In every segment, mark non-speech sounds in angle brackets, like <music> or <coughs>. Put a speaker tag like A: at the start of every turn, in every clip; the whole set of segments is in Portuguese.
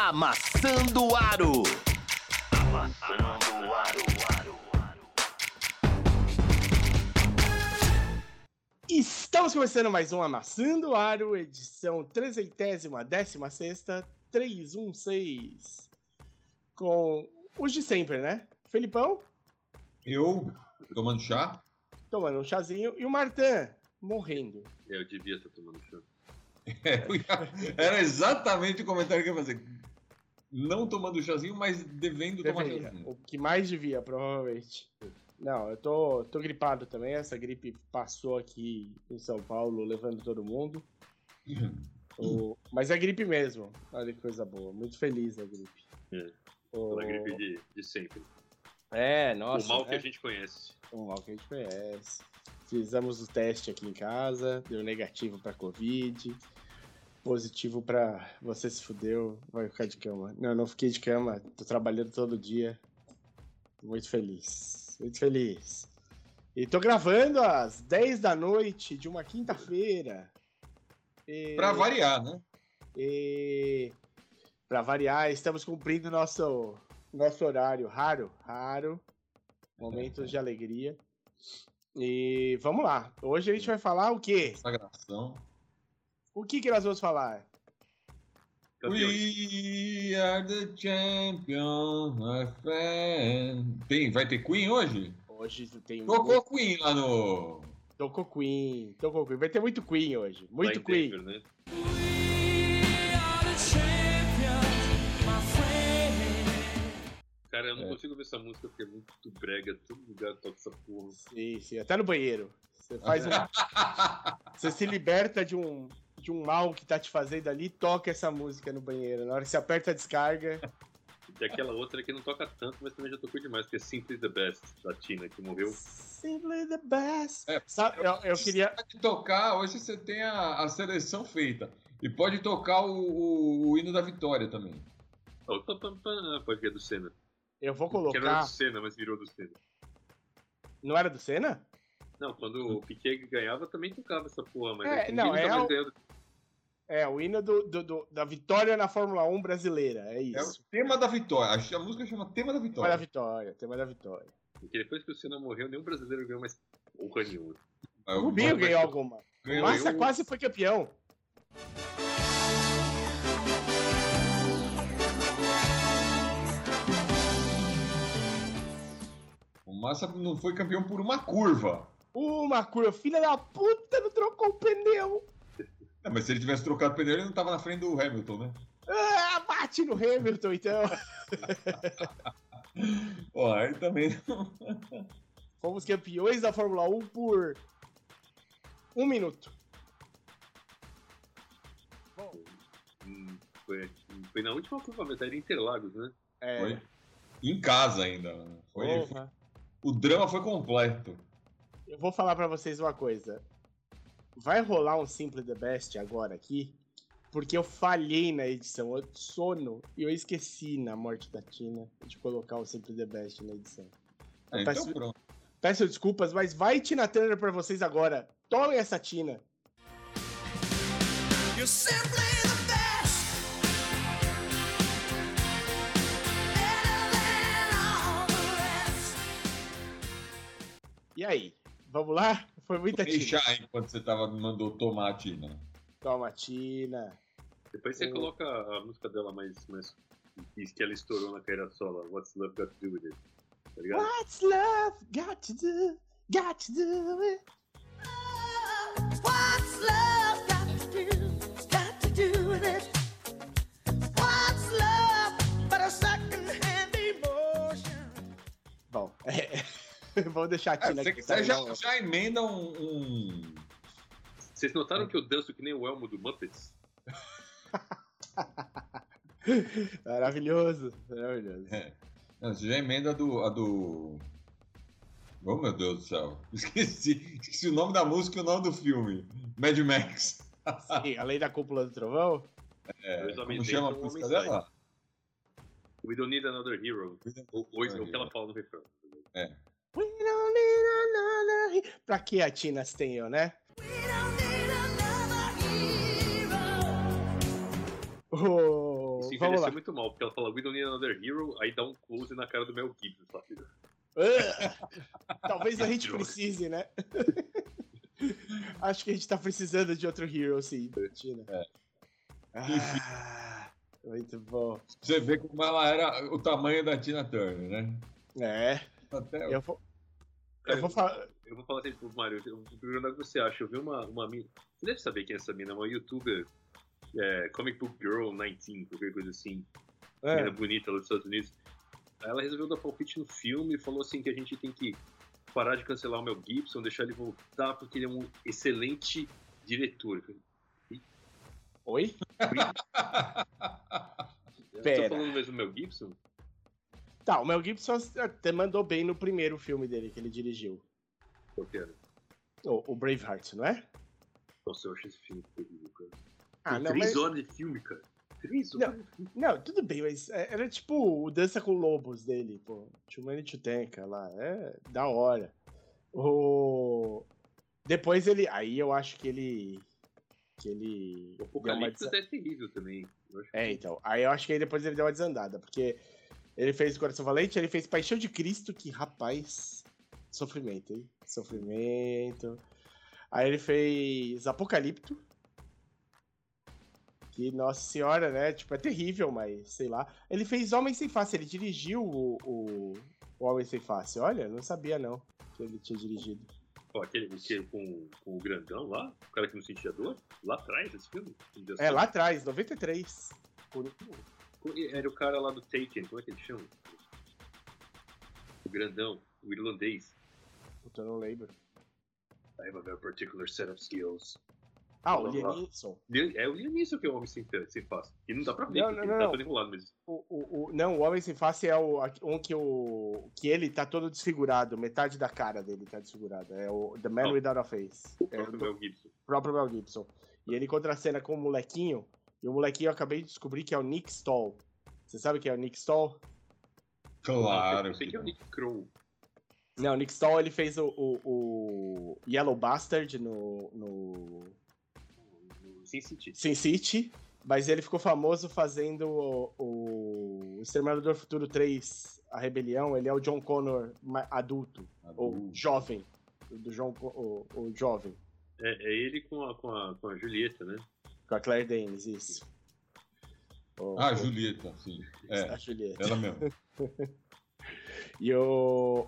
A: Amassando Aro. Amassando Aro.
B: Estamos começando mais um Amassando Aro, edição 316, 316. Com os de sempre, né? Felipão,
C: Eu tomando chá?
B: tomando um chazinho, e o Martan, morrendo.
D: Eu devia estar tomando chá. <laughs>
C: Era exatamente o comentário que eu ia fazer. Não tomando chazinho, mas devendo tomar
B: Deveria.
C: chazinho.
B: O que mais devia, provavelmente. Não, eu tô, tô gripado também. Essa gripe passou aqui em São Paulo, levando todo mundo. <laughs> O- Mas é gripe mesmo. Olha que coisa boa. Muito feliz a gripe.
D: É.
B: O-
D: gripe de, de sempre.
B: É, nossa.
D: o mal que
B: é.
D: a gente conhece.
B: O mal que a gente conhece. Fizemos o teste aqui em casa, deu negativo pra Covid. Positivo pra você se fudeu, vai ficar de cama. Não, não fiquei de cama, tô trabalhando todo dia. Muito feliz, muito feliz. E tô gravando às 10 da noite de uma quinta-feira. E-
C: Pra variar, né?
B: e para variar, estamos cumprindo nosso nosso horário raro, raro. Momentos de alegria. E vamos lá. Hoje a gente vai falar o quê?
C: Sagração.
B: O que que nós vamos falar?
D: Campeões.
C: We are the champions, my friend. Tem, vai ter Queen hoje?
B: Hoje tem
C: Tocou Queen lá no.
B: Tocou Queen, tocou Queen. Vai ter muito Queen hoje. Muito Queen.
D: Né? Cara, eu não
C: É.
D: consigo ver essa música porque é muito brega. Todo lugar toca essa porra.
B: Sim, sim, até no banheiro. Você faz um <laughs> Você se liberta de um de um mal que tá te fazendo ali, toca essa música no banheiro. Na hora que você aperta a descarga,
D: E aquela outra que não toca tanto, mas também já tocou demais, que é Simply the Best, da Tina, que morreu.
B: Simply the best.
C: É,
B: Sabe, eu, eu queria.
C: Pode tocar, hoje você tem a, a seleção feita. E pode tocar o, o- o hino da vitória também.
D: Oh, pam, pam, pam, pode ver do Senna.
B: Eu vou
D: Que não era
B: colocar.
D: do Senna, mas virou do Senna.
B: Não era do Senna?
D: Não, quando o Piquet ganhava, também tocava essa porra, mas
B: É,
D: ninguém
B: não, é o-
D: ganhou.
B: É, o hino do, do- do- da vitória na Fórmula 1 brasileira. É
C: É o
B: isso.
C: tema da vitória. A, a música chama Tema da
B: Tema da
C: Vitória.
B: vitória, tema da vitória.
D: Porque depois que o Senna morreu, nenhum brasileiro ganhou mais porra nenhuma.
B: O Rubinho ganhou alguma.
C: ganhou
B: O Massa
C: eu-
B: quase foi campeão.
C: O Massa não foi campeão por uma curva.
B: Uma curva, filha da puta, não trocou o pneu.
C: É, mas se ele tivesse trocado pneu, ele não tava na frente do Hamilton, né?
B: Ah, bate no Hamilton, então. <laughs>
C: Pô, aí também não.
B: Fomos campeões da Fórmula 1 por um minuto.
D: Hum, Foi, foi na última curva, mas era Interlagos, né?
B: É.
C: Foi em casa ainda. né? Foi,
B: Porra.
C: o drama foi completo.
B: Eu vou falar pra vocês uma coisa. Vai rolar um Simple the Best agora aqui, porque eu falhei na edição. Eu sono e eu esqueci na morte da Tina de colocar o Simple the Best na edição.
C: É, então
B: su-
C: pronto.
B: Peço desculpas, mas vai Tina Turner pra vocês agora. Tomem essa Tina.
E: You're simply.
B: E aí? Vamos lá? Foi muita Tina.
C: Deixar enquanto você tava, mandou tomate, né?
B: Toma, Tina.
D: Depois você coloca a música dela mais, mais. que que ela estourou na carreira solo, What's Love Got to Do With It. Tá ligado?
B: What's love got to do? Got to do it.
E: What's love got to do? Got to do with it. <laughs>
B: Vamos deixar a
C: É,
B: Tina
C: você,
B: aqui. tá
C: você já, já emenda um, um-
D: Vocês notaram que eu danço que nem o Elmo do Muppets? <laughs>
B: Maravilhoso. Maravilhoso.
C: É. Não, você já emenda a do, a do. Oh meu Deus do céu. <laughs> Esqueci, esqueci o nome da música e o nome do filme. Mad Max.
B: Sim, além da cúpula do trovão,
C: É, como chama a música dela?
D: We Don't Need Another Hero. Ou, é o que ela fala no refrão.
C: É.
B: We don't need another he- Pra que a Tina Stenho, né?
E: We don't need another hero.
B: O... vamos
D: envelheceu
B: lá.
D: muito mal, porque ela fala We don't need another hero, aí dá um close na cara do Mel Gibson, sabe?
B: Ah, Talvez a <laughs> gente precise, né? <laughs> Acho que a gente tá precisando de outro hero, sim. Tina.
C: É.
B: Ah, muito bom.
C: Você vê como ela era o tamanho da Tina Turner, né?
B: É,
C: Até
B: eu vou,
D: Cara,
B: eu vou falar.
D: Eu vou falar assim pro Mário, eu vou perguntar o que você acha. Eu vi uma, uma mina. Você deve saber quem é essa mina, uma youtuber. É, Comic Book Girl 19, qualquer coisa assim. Menina
B: É,
D: bonita lá dos Estados Unidos. Aí ela resolveu dar palpite no filme e falou assim que a gente tem que parar de cancelar o Mel Gibson, deixar ele voltar, porque ele é um excelente diretor. Eu falei,
B: Oi? Pera.
D: tô falando mesmo do Mel Gibson?
B: Tá, o Mel Gibson até mandou bem no primeiro filme dele que ele dirigiu.
D: Qual que era?
B: O, o Braveheart, não é?
D: Nossa, eu achei esse filme terrível, cara.
B: Ah,
D: Tem
B: não,
D: três
B: mas,
D: horas de filme, cara. Três
B: Não.
D: horas de filme.
B: não, tudo bem, mas é- era tipo o Dança com Lobos dele, pô. Chumani Chutenka lá, é da hora. O... Depois ele, aí eu acho que ele... Que ele...
D: O Apocalipse
B: desa-
D: é terrível também. Acho
B: É, então. Aí eu acho que aí depois ele deu uma desandada, porque ele fez Coração Valente, ele fez Paixão de Cristo, que rapaz, sofrimento, hein? Sofrimento. Aí ele fez Apocalipto, que, nossa senhora, né? Tipo, é terrível, mas sei lá. Ele fez Homem Sem Face, ele dirigiu o, o, o Homem Sem Face. Olha, não sabia não que ele tinha dirigido.
D: Ó, aquele que, com, com o grandão lá? O cara que não sentia dor? Lá atrás, esse filme?
B: É, lá atrás, 93. Por-
D: Era o cara lá do Taken, como é que ele chama? O grandão, o irlandês.
B: Puta, eu não lembro.
D: I have a very particular set of skills.
B: Ah, o. Liam Neeson.
D: É o Liam Neeson que é o homem sem, sem face. E não dá pra ver,
B: Não, não,
D: ele
B: não,
D: tá todo enrolado, mas...
B: O, o, o- não, o Homem Sem Face é o, um que, o, que ele tá todo desfigurado, metade da cara dele tá desfigurada. É o The Man
D: Não.
B: Without a Face.
D: O
B: É
D: próprio
B: do
D: Mel Gibson.
B: próprio Mel Gibson. E ele contracena com o molequinho, e o molequinho eu acabei de descobrir que é o Nick Stoll. Você sabe quem é o Nick Stoll?
C: Claro.
D: Eu sei que é o Nick Crow.
B: Não, o Nick Stoll ele fez o, o, o Yellow Bastard no, no
D: no Sin City.
B: Sin City, mas ele ficou famoso fazendo o, o Exterminador do Futuro 3, A Rebelião. Ele é o John Connor ma- adulto, ou
C: Adulto.
B: jovem. Do John, o, o jovem,
D: É, é ele com a, com, a, com a Julieta, né?
B: Com a Claire Danes, isso. O-
C: Ah,
B: o-
C: Julieta, sim. É,
B: A Julieta.
C: ela mesmo. <laughs>
B: E o.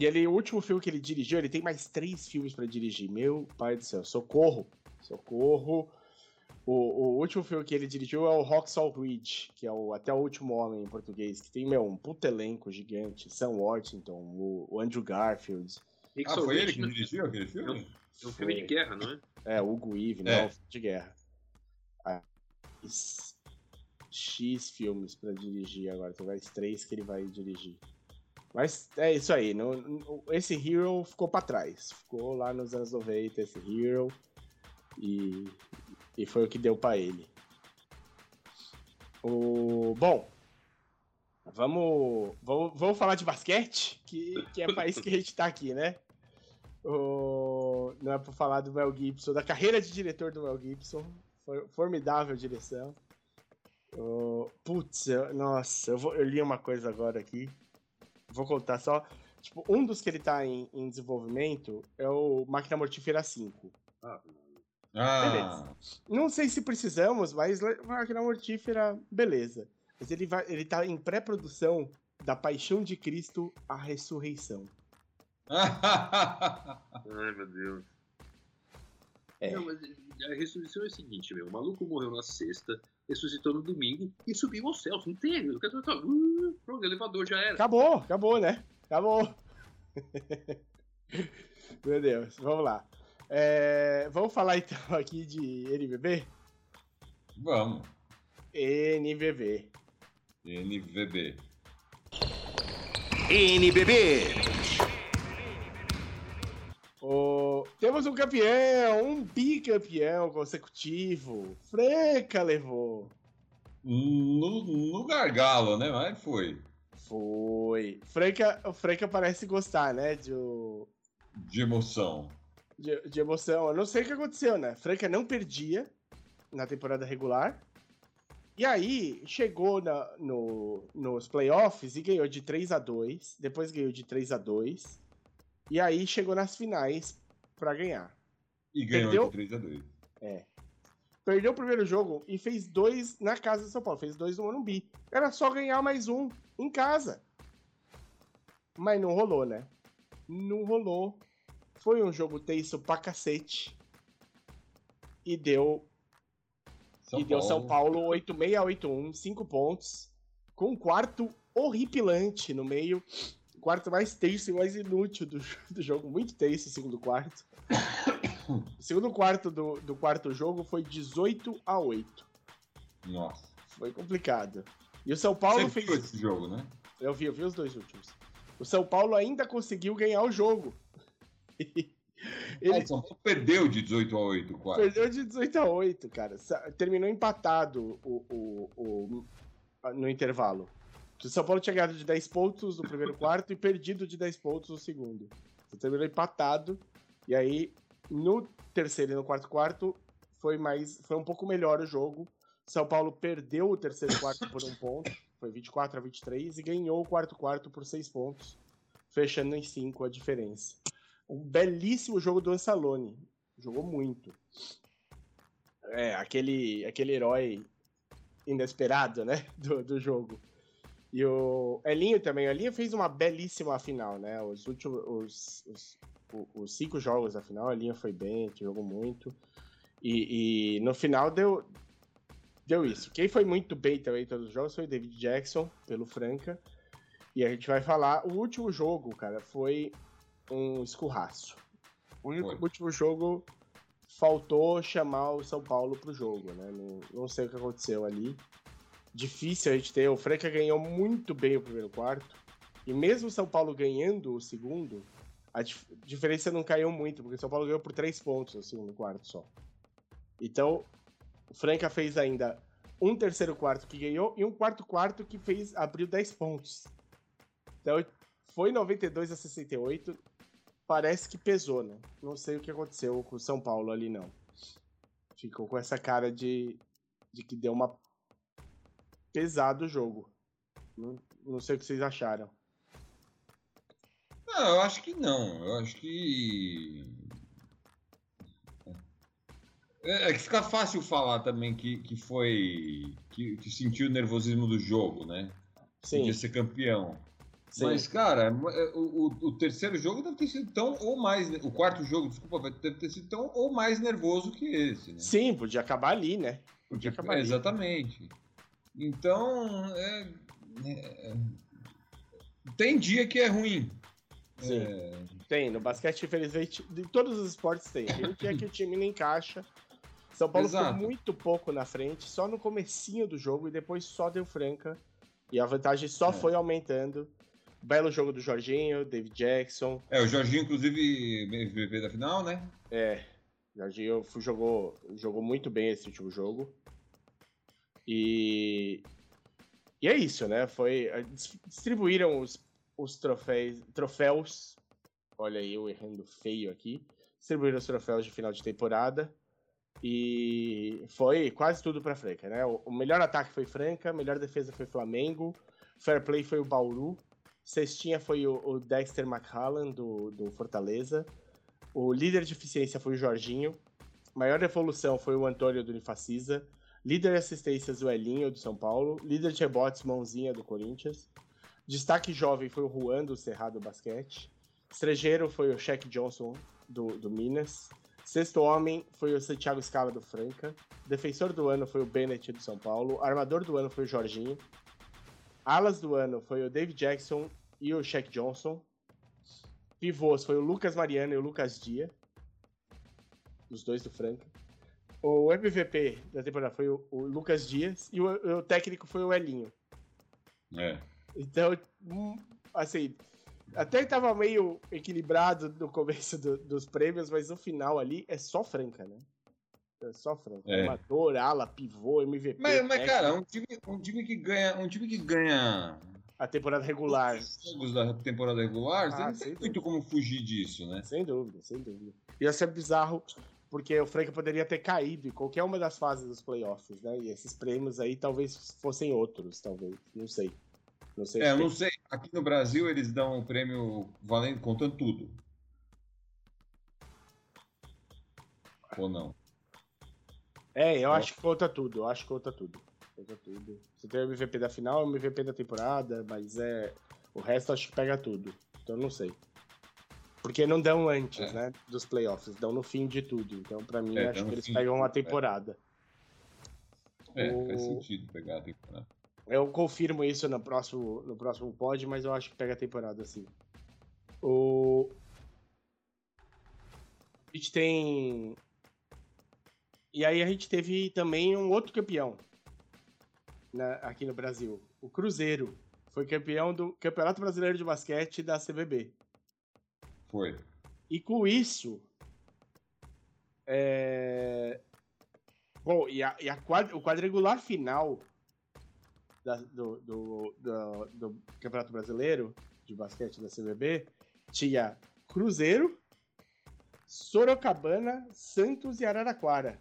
B: E ele, o último filme que ele dirigiu, ele tem mais três filmes pra dirigir. Meu pai do céu, socorro! Socorro! O, o último filme que ele dirigiu é o Roxall Ridge, que é o Até o Último Homem em português, que tem, meu, um puto elenco gigante. Sam Worthington, o, o Andrew Garfield,
C: Ah, foi ele
D: Ridge,
C: que
D: né?
C: dirigiu aquele filme?
D: É um filme de guerra, não é?
B: é, o Hugo Weaving,
C: É.
B: não, filme de guerra. X, filmes pra dirigir agora, tem mais três que ele vai dirigir. Mas é isso aí, não, não- esse Hero ficou pra trás. Ficou lá nos anos 90, esse Hero. E, e foi o que deu pra ele. O, bom, vamos, vamos, vamos falar de basquete, que, que é pra isso que a gente tá aqui, né? O, não é pra falar do Mel Gibson, da carreira de diretor do Mel Gibson. For- formidável direção. O, putz, eu- nossa, eu, vou- eu li uma coisa agora aqui. Vou contar só. Tipo, um dos que ele tá em, em desenvolvimento é o Máquina Mortífera 5.
D: Ah,
C: Ah,
B: Não sei se precisamos, mas Máquina Mortífera, beleza. Mas ele, vai, ele tá em pré-produção da Paixão de Cristo, a Ressurreição. <laughs>
D: ai meu Deus.
B: É.
D: Não, mas a ressurreição é o seguinte, meu. O maluco morreu na sexta, ressuscitou no domingo e subiu aos céus. Não tem. O cara tá. Uh, pronto, elevador já era.
B: Acabou, acabou, né? Acabou. <laughs> Meu Deus, vamos lá. É, vamos falar então <laughs> aqui de NBB?
C: vamos.
B: NBB.
C: NVB.
A: NBB.
B: Temos um campeão, um bicampeão consecutivo. Franca levou.
C: No, no gargalo, né? Mas foi.
B: Foi. Franca, o Franca parece gostar, né? De,
C: De emoção.
B: de, de emoção. Eu não sei o que aconteceu, né? Franca não perdia na temporada regular. E aí, chegou na- no, nos playoffs e ganhou de 3 a 2 depois ganhou de 3 a 2 e aí chegou nas finais pra ganhar.
C: E ganhou
B: Perdeu?
C: de 3x2.
B: Perdeu o primeiro jogo e fez dois na casa do São Paulo, fez dois no Morumbi. Era só ganhar mais um em casa. Mas não rolou, né? Não rolou. Foi um jogo tenso pra cacete. E deu e deu São Paulo 8-6-8-1, 5 pontos, com um quarto horripilante no meio. Quarto mais tenso e mais inútil do, <laughs> do jogo. Muito tenso o segundo quarto. <coughs> O segundo quarto do, do quarto jogo foi 18 a 8.
C: Nossa.
B: Foi complicado. E o São Paulo
C: Você
B: fez.
C: esse jogo, né?
B: Eu vi, eu vi os dois últimos. O São Paulo ainda conseguiu ganhar o jogo. <laughs>
C: Ah, o São Paulo perdeu de 18 a 8 quase.
B: Perdeu de 18 a 8, cara. Terminou empatado o, o, o- no intervalo. O São Paulo tinha ganhado de 10 pontos no primeiro quarto e perdido de 10 pontos no segundo. Então, terminou empatado. E aí, no terceiro e no quarto quarto, foi mais. Foi um pouco melhor o jogo. São Paulo perdeu o terceiro quarto por um ponto. Foi 24 a 23 e ganhou o quarto quarto por 6 pontos. Fechando em 5 a diferença. Um belíssimo jogo do Ansalone. Jogou muito. É, aquele, aquele herói inesperado, né? Do, do jogo. E o Elinho também. O Elinho fez uma belíssima final, né? Os últimos. Os, os, os cinco jogos da final, o Elinho foi bem, jogou muito. E, e no final deu. Deu isso. Quem foi muito bem também em todos os jogos foi o David Jackson, pelo Franca. E a gente vai falar. O último jogo, cara, foi um escurraço. O único- último jogo faltou chamar o São Paulo pro jogo, né? Não, não sei o que aconteceu ali. Difícil a gente ter. O Franca ganhou muito bem o primeiro quarto. E mesmo o São Paulo ganhando o segundo, a dif- diferença não caiu muito, porque o São Paulo ganhou por três pontos no segundo quarto só. Então, o Franca fez ainda um terceiro quarto que ganhou e um quarto quarto que fez abriu 10 pontos. Então, foi 92 a 68. Parece que pesou, né? Não sei o que aconteceu com o São Paulo ali, não. Ficou com essa cara de, de que deu uma pesado o jogo. Não, não sei o que vocês acharam.
C: Não, eu acho que não. Eu acho que. É, é que fica fácil falar também que, que foi. Que, que sentiu o nervosismo do jogo, né?
B: Sim,
C: Podia ser campeão.
B: sim.
C: Mas, cara, é, o, o- o terceiro jogo deve ter sido tão ou mais. O quarto jogo, desculpa, deve ter sido tão ou mais nervoso que esse, né?
B: Sim, podia acabar ali, né? Podia acabar ali.
C: exatamente. Então, é- é- tem dia que é ruim.
B: Sim.
C: É,
B: Tem, no basquete, infelizmente, de todos os esportes tem. Tem dia que o time não encaixa. São Paulo ficou
C: Exato.
B: muito pouco na frente, só no comecinho do jogo e depois só deu franca. E a vantagem só
C: É.
B: foi aumentando. Belo jogo do Jorginho, David Jackson.
C: é, o Jorginho, inclusive, MVP da final, né?
B: É, o Jorginho jogou, jogou muito bem esse último jogo. E, e é isso, né? Foi, eh, dis- distribuíram os, os troféus, troféus. Olha aí, eu errando feio aqui. Distribuíram os troféus de final de temporada. E foi quase tudo para Franca, né? O, melhor ataque foi Franca, melhor defesa foi Flamengo, fair play foi o Bauru, cestinha foi o, o Dexter McCallan do, do Fortaleza, o líder de eficiência foi o Jorginho, maior evolução foi o Antônio do Unifacisa, líder de assistências o Elinho do São Paulo, líder de rebotes Mãozinha do Corinthians, destaque jovem foi o Juan do Cerrado Basquete, estrangeiro foi o Shaq Johnson do, do Minas, Sexto homem foi o Santiago Scala do Franca. Defensor do ano foi o Bennett do São Paulo. Armador do ano foi o Jorginho. Alas do ano foi o David Jackson e o Shaq Johnson. Pivôs foi o Lucas Mariano e o Lucas Dia. Os dois do Franca. O MVP da temporada foi o, o Lucas Dias e o, o técnico foi o Elinho.
C: É.
B: Então, hum, assim, até que tava meio equilibrado no começo do- dos prêmios, mas no final ali é só Franca, né? É só Franca.
C: É.
B: Amador, ala, pivô, MVP.
C: Mas, mas,
B: técnico,
C: cara, um time, um time que ganha. Um time que ganha
B: a temporada regular.
C: os jogos da temporada regular, você
B: Ah,
C: não
B: sem
C: tem muito como fugir disso, né?
B: Sem dúvida, sem dúvida. Ia ser bizarro, porque o Franca poderia ter caído em qualquer uma das fases dos playoffs, né? E esses prêmios aí talvez fossem outros, talvez. Não sei. Não sei.
C: É, eu não sei. Aqui no Brasil eles dão o prêmio valendo, contando tudo. Ou não?
B: É, eu acho que conta tudo, eu acho que conta tudo. Conta tudo. Você tem o MVP da final, o MVP da temporada, mas é. O resto acho que pega tudo. Então não sei. Porque não dão antes,
C: É.
B: né? Dos playoffs, dão no fim de tudo. Então, pra mim,
C: É,
B: acho que eles pegam uma
C: é.
B: temporada.
C: É,
B: O-
C: faz sentido pegar a temporada.
B: Eu confirmo isso no próximo, no próximo pod, mas eu acho que pega a temporada assim. O... A gente tem. E aí a gente teve também um outro campeão na- aqui no Brasil. O Cruzeiro. Foi campeão do Campeonato Brasileiro de Basquete da CBB.
C: Foi.
B: E com isso. É... Bom, e, a, e a o quadrangular final da- do, do, do- do Campeonato Brasileiro de Basquete da CBB tinha Cruzeiro, Sorocabana, Santos e Araraquara.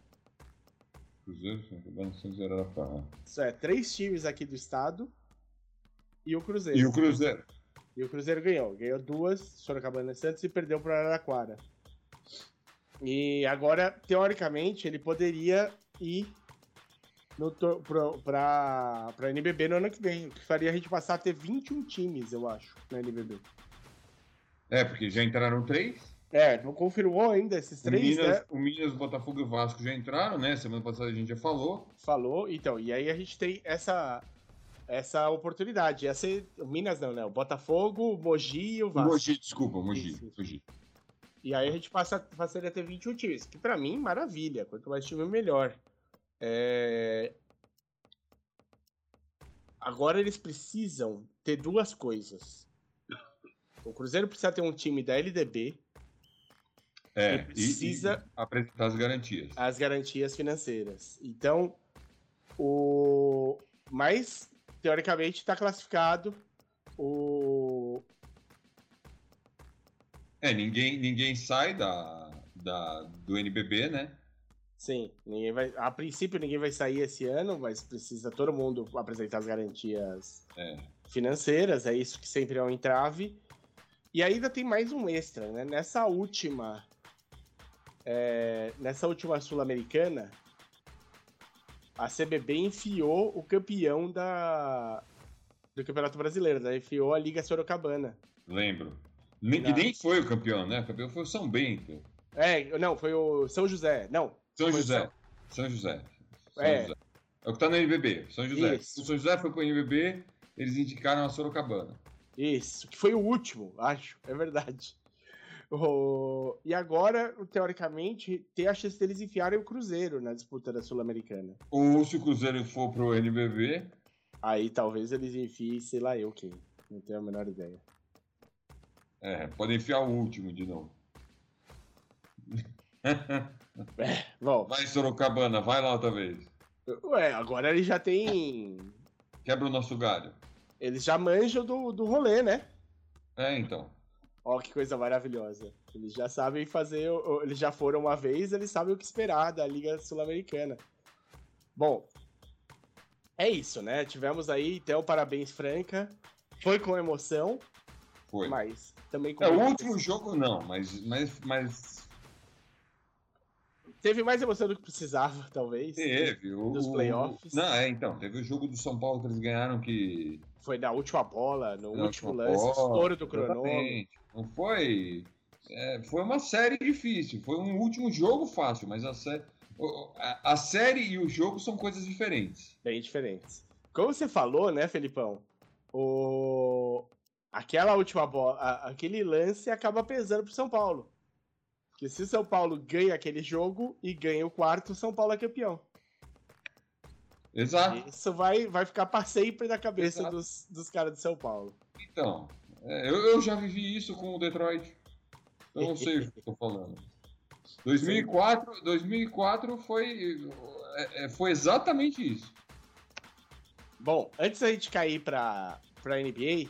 C: Cruzeiro, São Caetano, Santos e Araraquara.
B: Isso é, três times aqui do estado e o Cruzeiro.
C: E o Cruzeiro?
B: E o Cruzeiro ganhou. Ganhou duas, Sorocabana e Santos, e perdeu para Araraquara. E agora, teoricamente, ele poderia ir pra, pra NBB no ano que vem. O que faria a gente passar a ter 21 times, eu acho, na NBB.
C: É, porque já entraram três.
B: É, não confirmou ainda esses
C: O
B: três,
C: Minas,
B: né?
C: o Minas, o Botafogo e o Vasco já entraram, né? Semana passada a gente já falou.
B: Falou, então, e aí a gente tem essa essa oportunidade. Essa, o Minas não, né? O Botafogo, o Mogi e o Vasco.
C: Mogi, desculpa, Mogi.
B: Isso, isso.
C: Mogi.
B: E aí a gente passa, passaria a ter 21 times, que pra mim, maravilha. Quanto mais time, melhor. É... Agora eles precisam ter duas coisas. O Cruzeiro precisa ter um time da LDB,
C: É, e-
B: precisa-
C: e apresentar as garantias.
B: as garantias financeiras. Então, o. Mas, teoricamente, está classificado o.
C: É, ninguém, ninguém sai da, da, do NBB, né?
B: Sim, ninguém vai. A princípio ninguém vai sair esse ano, mas precisa todo mundo apresentar as garantias
C: É.
B: financeiras, é isso que sempre é um entrave. E ainda tem mais um extra, né? Nessa última. é, nessa última Sul-Americana, a CBB enfiou o campeão da, do Campeonato Brasileiro, né? Enfiou a Liga Sorocabana.
C: Lembro. Nem. E nem foi o campeão, né? O campeão foi o São Bento.
B: É, não, foi o São José. Não,
C: São José. São José. São
B: É.
C: José. É o que tá no NBB, São José.
B: Isso.
C: O São José foi pro NBB, eles indicaram a Sorocabana.
B: Isso, que foi o último, acho, é verdade. O- E agora, teoricamente, tem a chance deles enfiarem o Cruzeiro na disputa da Sul-Americana.
C: Ou se o Cruzeiro for pro NBB,
B: Aí talvez eles enfiem, sei lá eu quem. Não tenho a menor ideia.
C: é, pode enfiar o último de novo. <laughs>
B: Bom,
C: Vai, Sorocabana, vai lá outra vez.
B: ué, agora eles já têm.
C: Quebra o nosso galho.
B: Eles já manjam do, do rolê, né?
C: É, então.
B: Ó, que coisa maravilhosa. Eles já sabem fazer. Eles já foram uma vez, eles sabem o que esperar da Liga Sul-Americana. Bom, é isso, né? Tivemos aí, então, parabéns, Franca. Foi com emoção,
C: Foi.
B: mas também com.
C: É, o último jogo não, mas, mas, mas
B: Teve mais emoção do que precisava, <laughs> talvez.
C: teve. O,
B: Dos playoffs.
C: Não, é, então. Teve o jogo do São Paulo que eles ganharam que.
B: Foi na última bola, no
C: Na
B: último lance,
C: bola,
B: estouro do cronômetro.
C: Não foi. é, foi uma série difícil. Foi um último jogo fácil, mas a, sé... o- a, a série e o jogo são coisas diferentes.
B: bem diferentes. Como você falou, né, Felipão? O... Aquela última bola, aquele lance acaba pesando pro São Paulo. Porque se o São Paulo ganha aquele jogo e ganha o quarto, o São Paulo é campeão.
C: Exato.
B: Isso vai, vai ficar para sempre na cabeça
C: Exato.
B: dos, dos caras de São Paulo.
C: Então, é, eu, eu já vivi isso com o Detroit. Eu não sei o que eu tô falando. 2004, 2004 foi, é, é, foi exatamente isso.
B: Bom, antes da gente cair pra, pra NBA,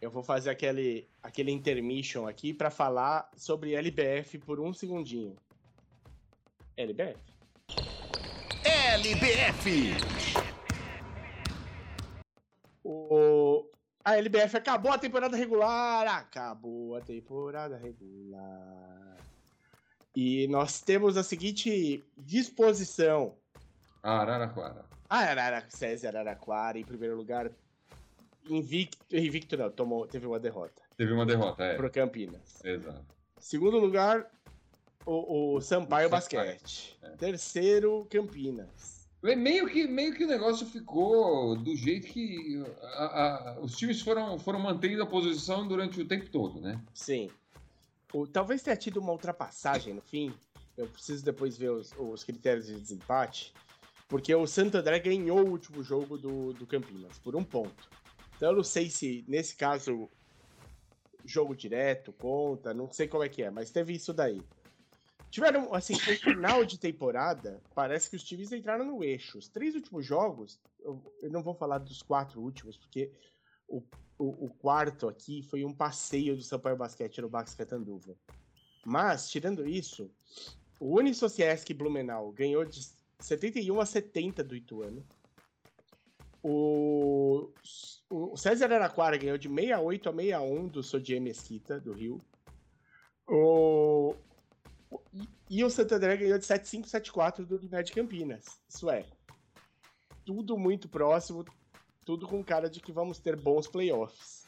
B: eu vou fazer aquele, aquele intermission aqui pra falar sobre LBF por um segundinho. LBF.
A: LBF.
B: O... A LBF acabou a temporada regular. Acabou a temporada regular. E nós temos a seguinte disposição.
C: Araraquara.
B: A Arara... César Araraquara, em primeiro lugar, invicto, invicto não, tomou, teve uma derrota
C: Teve uma derrota, é.
B: pro Campinas.
C: Exato.
B: Segundo lugar, o, o Sampaio
C: O
B: Basquete.
C: é.
B: Terceiro, Campinas.
C: Meio que, meio que o negócio ficou do jeito que a- a- os times foram, foram mantendo a posição durante o tempo todo, né?
B: Sim. O, talvez tenha tido uma ultrapassagem no fim. Eu preciso depois ver os, os critérios de desempate. Porque o Santo André ganhou o último jogo do, do Campinas, por um ponto. Então eu não sei se, nesse caso, jogo direto, conta, não sei como é que é, mas teve isso daí. Tiveram, assim, no final de temporada, parece que os times entraram no eixo. Os três últimos jogos, eu, eu não vou falar dos quatro últimos, porque o, o, o quarto aqui foi um passeio do Sampaio Basquete no Bax Catanduva. Mas, tirando isso, o Unisociesc Blumenau ganhou de 71 a 70 do Ituano. O, o César Araquara ganhou de 68 a 61 do Sodier Mesquita, do Rio. O, e, o Santo André ganhou de 75 a 74 do Unimed Campinas. Isso é, tudo muito próximo, tudo com cara de que vamos ter bons playoffs.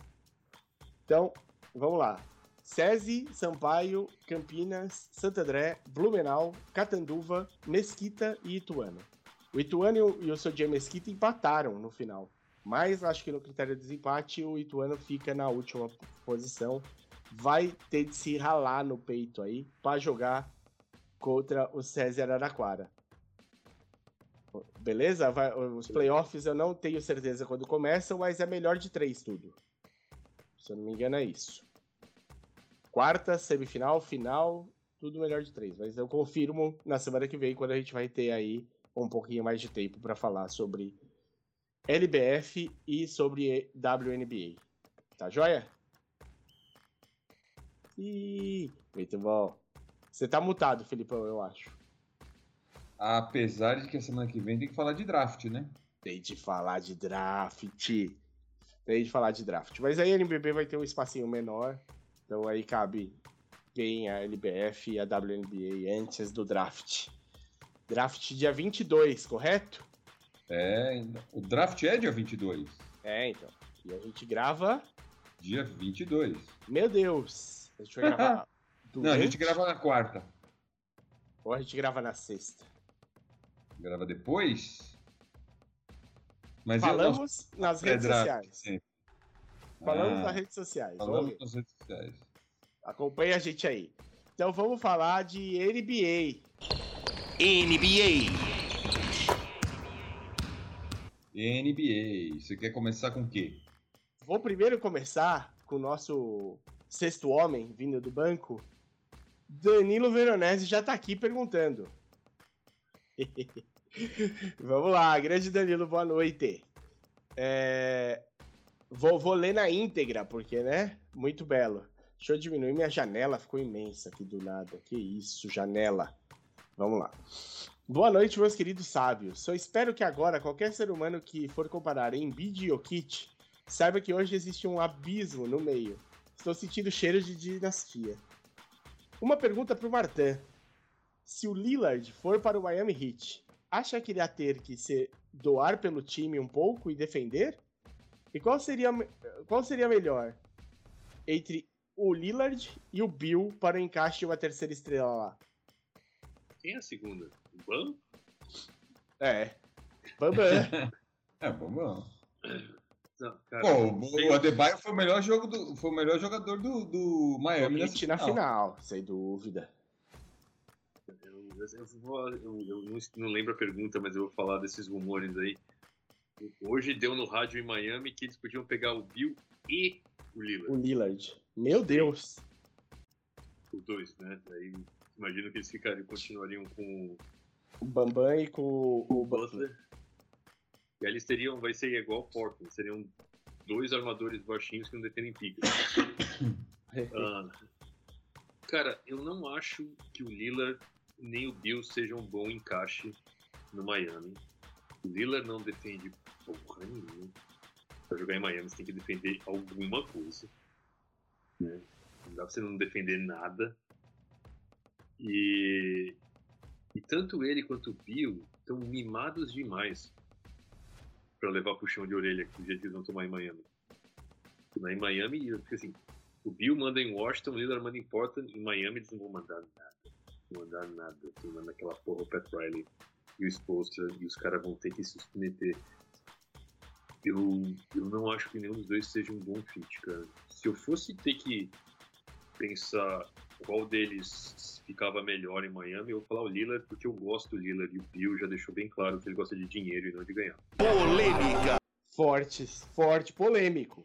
B: Então, vamos lá. SESI, Sampaio, Campinas, Santo André, Blumenau, Catanduva, Mesquita e Ituano. O Ituano e o, e o Mesquita empataram no final. Mas acho que no critério de desempate o Ituano fica na última posição. Vai ter de se ralar no peito aí para jogar contra o César Araquara. Beleza? Vai- os playoffs eu não tenho certeza quando começam, mas é melhor de três tudo. Se eu não me engano, é isso. Quarta, semifinal, final, tudo melhor de três. Mas eu confirmo na semana que vem, quando a gente vai ter aí um pouquinho mais de tempo para falar sobre LBF e sobre WNBA. Tá joia? Ih, muito bom. Você tá mutado, Felipão, eu acho.
C: Apesar de que a semana que vem tem que falar de draft, né?
B: Tem de falar de draft. Tem de falar de draft. Mas aí a NBB vai ter um espacinho menor. Então aí cabe quem a LBF e a WNBA antes do draft. Draft dia 22, correto?
C: É, o draft é dia 22.
B: É, então. E a gente grava.
C: Dia 22.
B: Meu Deus! A gente vai gravar. <laughs>
C: Não, a gente grava na quarta.
B: Ou a gente grava na sexta?
C: Grava depois. Mas eu
B: Falamos nas redes sociais.
C: sempre.
B: Falamos
C: Ah,
B: nas redes sociais.
C: Falamos nas redes sociais.
B: Acompanha a gente aí. Então vamos falar de NBA.
A: NBA.
C: NBA. Você quer começar com o quê?
B: Vou primeiro começar com o nosso sexto homem vindo do banco. Danilo Veronese já tá aqui perguntando. <laughs> Vamos lá, grande Danilo, boa noite. É, Vou, vou ler na íntegra, porque, né? Muito belo. Deixa eu diminuir minha janela, ficou imensa aqui do nada. Que isso, janela. Vamos lá. Boa noite, meus queridos sábios. Só espero que agora qualquer ser humano que for comparar Embiid e Jokic saiba que hoje existe um abismo no meio. Estou sentindo cheiro de dinastia. Uma pergunta pro Martin. Se o Lillard for para o Miami Heat, acha que irá ter que se doar pelo time um pouco e defender? E qual seria, qual seria melhor entre o Lillard e o Bill para o encaixe de uma terceira estrela lá?
D: Quem é a segunda? O Ban?
B: É. Bambam. <laughs>
C: É, vamos.
D: Não, cara,
C: Pô, o Adebayo foi o melhor, jogo do, foi o melhor jogador do, do Miami nessa
B: Heat na final, sem dúvida.
D: Eu, eu vou- eu- eu não, não lembro a pergunta, mas eu vou falar desses rumores aí. Hoje deu no rádio em Miami que eles podiam pegar o Bill e o Lillard,
B: O Lillard. Meu Deus.
D: os dois, né? Aí imagino que eles ficariam, continuariam com
B: O Bambam e com o, Butler.
D: E aí eles teriam, vai ser igual o Portland, seriam dois armadores baixinhos que não detêm pica. <laughs> Ah, cara, eu não acho que o Lillard nem o Bill seja um bom encaixe no Miami. O Lillard não defende porra nenhuma. Pra jogar em Miami, você tem que defender alguma coisa. Né? Não dá pra você não defender nada. E, e tanto ele quanto o Bill estão mimados demais pra levar puxão de orelha que o jeito que eles vão tomar em Miami. Em Miami, porque assim, o Bill manda em Washington, o Lillard manda em Portland, em Miami eles não vão mandar nada. Não mandar nada. Assim, manda aquela porra o Pat Riley e o Spolstra e os caras vão ter que se submeter. Eu, eu não acho que nenhum dos dois seja um bom fit, cara. Se eu fosse ter que pensar qual deles ficava melhor em Miami, eu vou falar o Lillard, porque eu gosto do Lillard e o Bill já deixou bem claro que ele gosta de dinheiro e não de ganhar.
A: Polêmica.
B: Forte, forte, polêmico.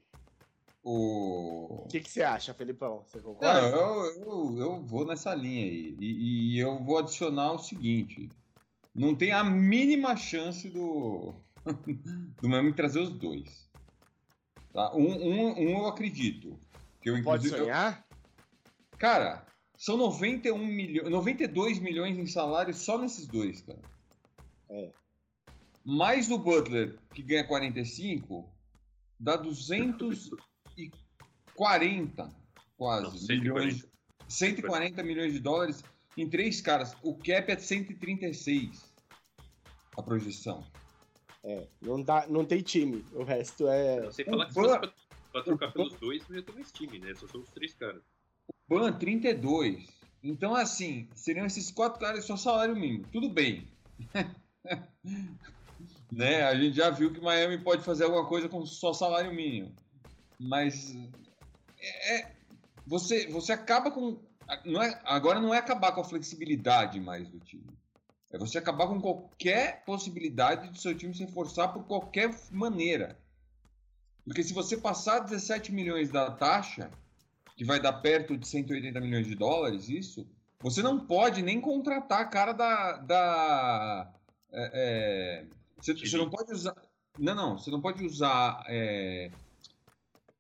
C: O...
B: Que, que você acha, Felipão? Você
C: Não,
B: concorda?
C: eu, eu, eu vou nessa linha aí. E, e eu vou adicionar o seguinte: não tem a mínima chance do, <laughs> do Miami trazer os dois. Tá? Um, um, um eu acredito. Que eu,
B: Pode sonhar?
C: Cara, são 91 milhões, 92 milhões em salário só nesses dois, cara.
B: É.
C: Mais o Butler, que ganha 45, dá 240 quase
D: Não,
C: milhões
D: 140.
C: 140 milhões de dólares em três caras. O cap é de 136. A projeção.
B: É, não, dá, não tem time. O resto é.
C: O
D: falar que se fosse pra, pra trocar
C: o
D: pelos dois, não ia ter mais time, né? Só são os três caras.
C: Ban 32. Então, assim, seriam esses quatro caras só salário mínimo. Tudo bem. <laughs> né? A gente já viu que Miami pode fazer alguma coisa com só salário mínimo. Mas é, é- você, você acaba com. Não é, agora não é acabar com a flexibilidade mais do time. É você acabar com qualquer possibilidade de seu time se reforçar por qualquer maneira. Porque se você passar 17 milhões da taxa, que vai dar perto de 180 milhões de dólares, isso, você não pode nem contratar a cara da. da é, é, você, você não pode usar. Não, não, você não pode usar é,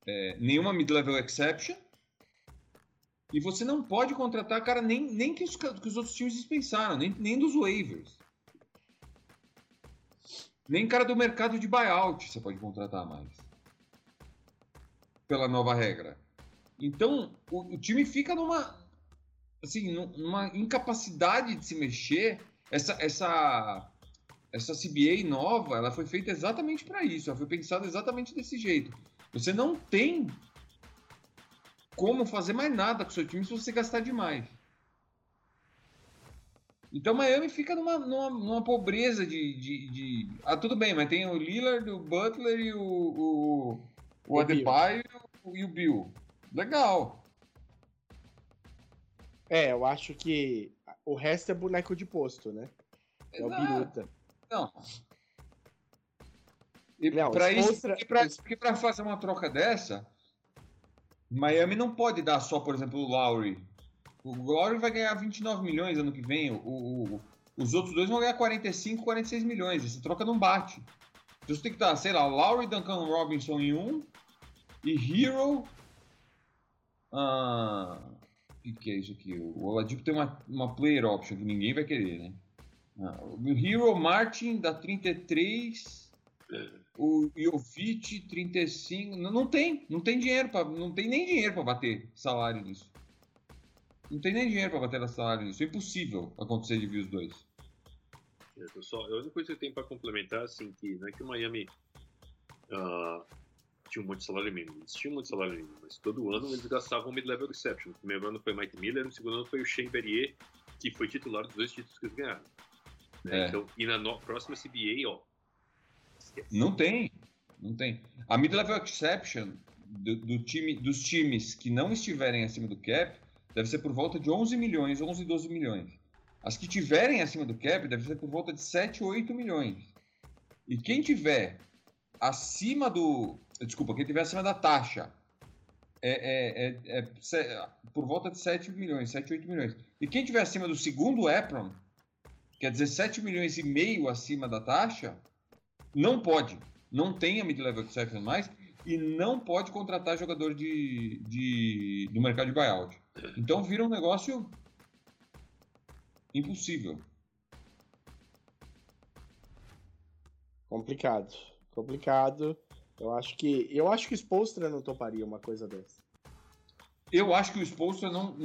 C: é, nenhuma mid-level exception. E você não pode contratar cara nem, nem que, os, que os outros times dispensaram, nem, nem dos waivers. Nem cara do mercado de buyout você pode contratar mais. Pela nova regra. Então, o, o time fica numa assim, nu- numa incapacidade de se mexer. Essa essa essa CBA nova, ela foi feita exatamente para isso, ela foi pensada exatamente desse jeito. Você não tem como fazer mais nada com o seu time se você gastar demais. Então Miami fica numa, numa, numa pobreza de, de, de- Ah, tudo bem, mas tem o Lillard, o Butler e o, o, o Adebayo e o Bill. Legal.
B: É, eu acho que o resto é boneco de posto, né? É o
C: Não,
B: Biruta.
C: Não. E
B: Não,
C: pra isso, pra, porque pra fazer uma troca dessa, Miami não pode dar só, por exemplo, o Lowry. O Lowry vai ganhar 29 milhões ano que vem. O- o- os outros dois vão ganhar 45, 46 milhões. Essa troca não bate. Então você tem que dar, sei lá, Lowry, Duncan Robinson em um e Hero. Ah, o que, é isso aqui? O Oladipo tem uma, uma player option que ninguém vai querer, né? Ah, o Hero Martin dá 33. O Jovic 35. Não, não tem, não tem dinheiro para, não tem nem dinheiro para bater salário nisso. Não tem nem dinheiro para bater salário nisso. É impossível acontecer de vir os dois.
D: Tô só, a única coisa que eu tenho pra complementar, assim, que não é que o Miami ah, tinha um monte de salário mínimo. Eles tinham um monte de salário mínimo, mas todo ano eles gastavam mid-level exception. No primeiro ano foi Mike Miller, no segundo ano foi o Shane Perrier, que foi titular dos dois títulos que eles ganharam. né?
C: É.
D: Então, e na no- próxima CBA, ó. esquece.
C: Não tem, não tem. A mid-level exception do, do time, dos times que não estiverem acima do cap deve ser por volta de 11 milhões, 11, 12 milhões. As que tiverem acima do cap deve ser por volta de 7, 8 milhões. E quem tiver acima do. Desculpa, quem tiver acima da taxa é, é- é- é por volta de 7 milhões, 7, 8 milhões. E quem tiver acima do segundo EPROM, quer dizer 7 milhões e meio acima da taxa, não pode. Não tem a mid-level exception mais e não pode contratar jogador de, de, do mercado de buyout. Então vira um negócio impossível.
B: Complicado. Complicado. Eu acho que. Eu acho que o Spolstra não toparia uma coisa dessa.
C: Eu acho que o Spolstra não.